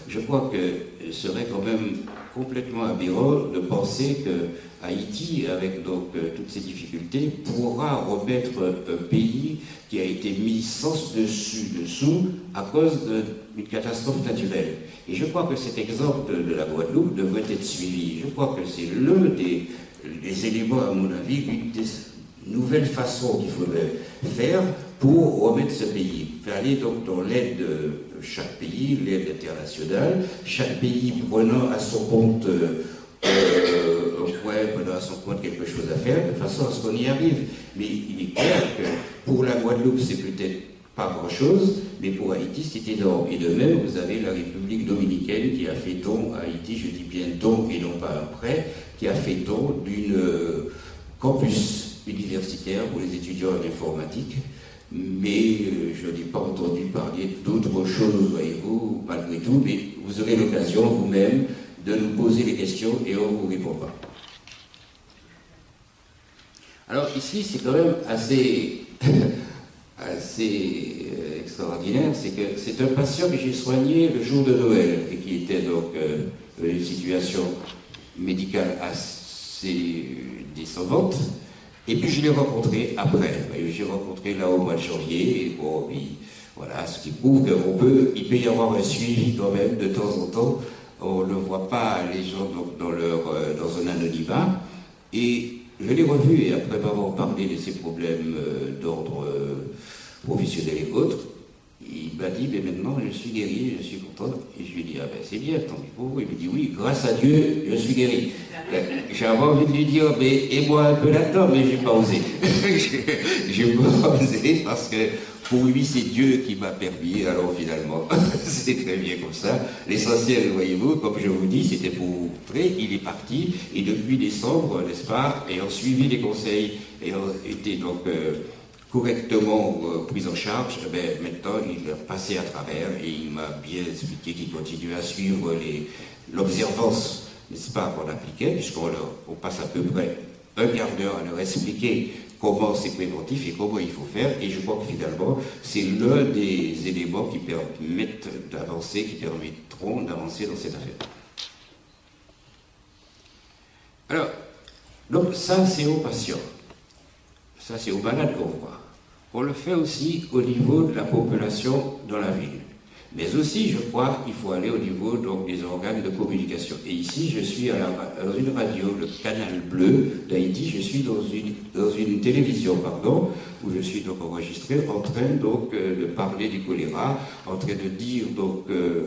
je crois que serait quand même complètement aberrant de penser que Haïti, avec donc euh, toutes ces difficultés, pourra remettre un pays qui a été mis sans dessus dessous à cause d'une catastrophe naturelle. Et je crois que cet exemple de, la Guadeloupe devrait être suivi. Je crois que c'est l'un des, des, éléments, à mon avis, une des nouvelles façons qu'il faudrait faire pour remettre ce pays. Faire aller donc dans l'aide de chaque pays, l'aide internationale, chaque pays prenant à son compte euh, euh, à son compte quelque chose à faire, de façon à ce qu'on y arrive. Mais il est clair que pour la Guadeloupe, c'est peut-être pas grand-chose, mais pour Haïti, c'est énorme. Et de même, vous avez la République dominicaine qui a fait don à Haïti, je dis bien don et non pas prêt, qui a fait don d'une euh, campus universitaire pour les étudiants en informatique mais euh, je n'ai pas entendu parler d'autres choses, voyez-vous, malgré tout, mais vous aurez l'occasion vous-même de nous poser des questions et on vous répondra. Alors ici, c'est quand même assez, (laughs) assez euh, extraordinaire, c'est que c'est un patient que j'ai soigné le jour de Noël et qui était donc euh, une situation médicale assez décevante. Et puis je l'ai rencontré après. J'ai rencontré là au mois de janvier. Et bon, voilà, ce qui prouve qu'on peut, il peut y avoir un suivi quand même de temps en temps. On ne voit pas les gens dans, leur, euh, dans un anonymat. Et je l'ai revu et après m'avoir parlé de ses problèmes euh, d'ordre euh, professionnel et autres, il m'a dit, mais maintenant je suis guéri, je suis content. Et je lui ai dit, ah ben c'est bien, tant pis pour vous. Il me dit, oui, grâce à Dieu, je suis guéri. J'avais envie de lui dire, mais et moi un peu là-dedans, mais j'ai pas osé. (laughs) j'ai pas osé parce que pour lui, c'est Dieu qui m'a permis. Alors finalement, (laughs) c'est très bien comme ça. L'essentiel, voyez-vous, comme je vous dis, c'était pour vous montrer, il est parti. Et depuis décembre, n'est-ce pas, ayant suivi les conseils, ayant été donc... Euh, correctement euh, pris en charge, eh ben, maintenant il est passé à travers et il m'a bien expliqué qu'il continue à suivre l'observance, n'est-ce pas, qu'on appliquait, puisqu'on on passe à peu près un quart d'heure à leur expliquer comment c'est préventif et comment il faut faire. Et je crois que finalement, c'est l'un des éléments qui permettent d'avancer, qui permettront d'avancer dans cette affaire. Alors, donc ça, c'est aux patients. Ça, c'est aux malades qu'on voit. On le fait aussi au niveau de la population dans la ville. Mais aussi, je crois, il faut aller au niveau des organes de communication. Et ici, je suis dans une radio, le Canal Bleu d'Haïti. Je suis dans une, dans une télévision, pardon, où je suis donc enregistré, en train donc euh, de parler du choléra, en train de dire donc euh,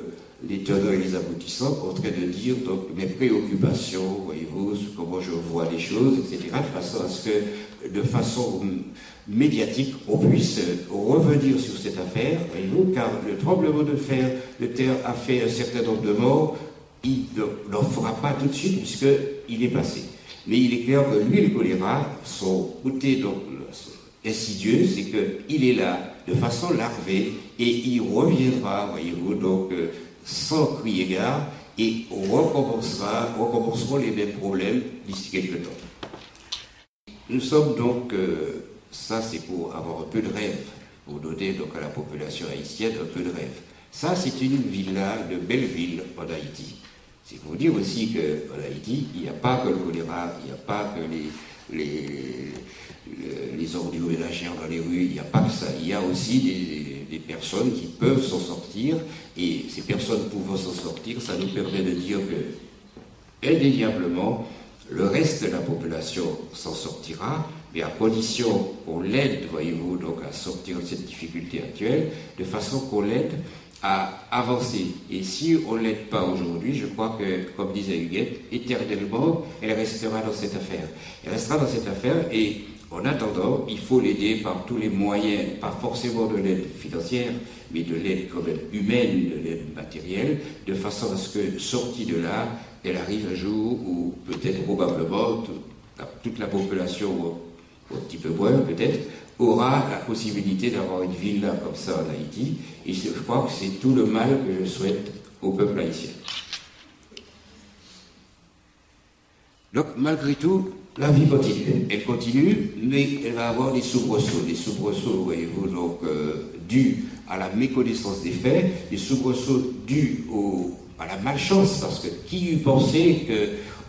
les tenants et les aboutissants, en train de dire donc mes préoccupations, voyez-vous, comment je vois les choses, etc., de façon à ce que, de façon médiatique, on puisse revenir sur cette affaire, car le tremblement de, fer, de terre a fait un certain nombre de morts, il n'en fera pas tout de suite puisqu'il est passé. Mais il est clair que lui, le choléra, son côté donc, insidieux, c'est qu'il est là de façon larvée et il reviendra, voyez-vous, donc euh, sans crier gare et recommencera, recommenceront les mêmes problèmes d'ici quelques temps. Nous sommes donc euh, ça, c'est pour avoir un peu de rêve, pour donner donc à la population haïtienne un peu de rêve. Ça, c'est une villa, de belle ville en Haïti. C'est pour dire aussi qu'en Haïti, il n'y a pas que le choléra, il n'y a pas que les, les, les ordures ménagères dans les rues, il n'y a pas que ça. Il y a aussi des, des personnes qui peuvent s'en sortir, et ces personnes pouvant s'en sortir, ça nous permet de dire que, indéniablement, le reste de la population s'en sortira, mais à condition qu'on l'aide, voyez-vous, donc à sortir de cette difficulté actuelle, de façon qu'on l'aide à avancer. Et si on ne l'aide pas aujourd'hui, je crois que, comme disait Huguette, éternellement, elle restera dans cette affaire. Elle restera dans cette affaire et en attendant, il faut l'aider par tous les moyens, pas forcément de l'aide financière, mais de l'aide quand même humaine, de l'aide matérielle, de façon à ce que, sortie de là, elle arrive un jour où peut-être probablement toute la population un petit peu moins peut-être, aura la possibilité d'avoir une ville comme ça en Haïti. Et je crois que c'est tout le mal que je souhaite au peuple haïtien. Donc, malgré tout, la vie continue. Elle continue, mais elle va avoir des soubresauts. Des soubresauts, voyez-vous, donc, euh, dus à la méconnaissance des faits, des soubresauts dus pas la malchance, parce que qui eût pensé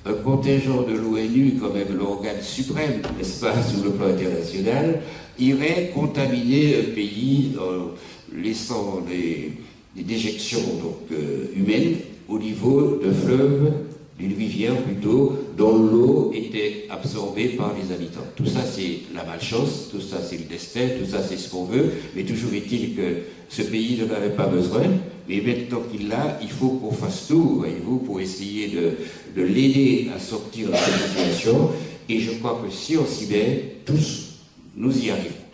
qu'un contingent de l'ONU, quand même l'organe suprême, n'est-ce pas, le plan international, irait contaminer un pays en laissant des, déjections euh, humaines au niveau de fleuves d'une rivière plutôt, dont l'eau était absorbée par les habitants. Tout ça, c'est la malchance, tout ça, c'est le destin, tout ça, c'est ce qu'on veut, mais toujours est-il que ce pays ne avait pas besoin, mais maintenant qu'il l'a, il faut qu'on fasse tout, voyez-vous, pour essayer de, de l'aider à sortir de cette situation, et je crois que si on s'y met, tous, nous y arrivons.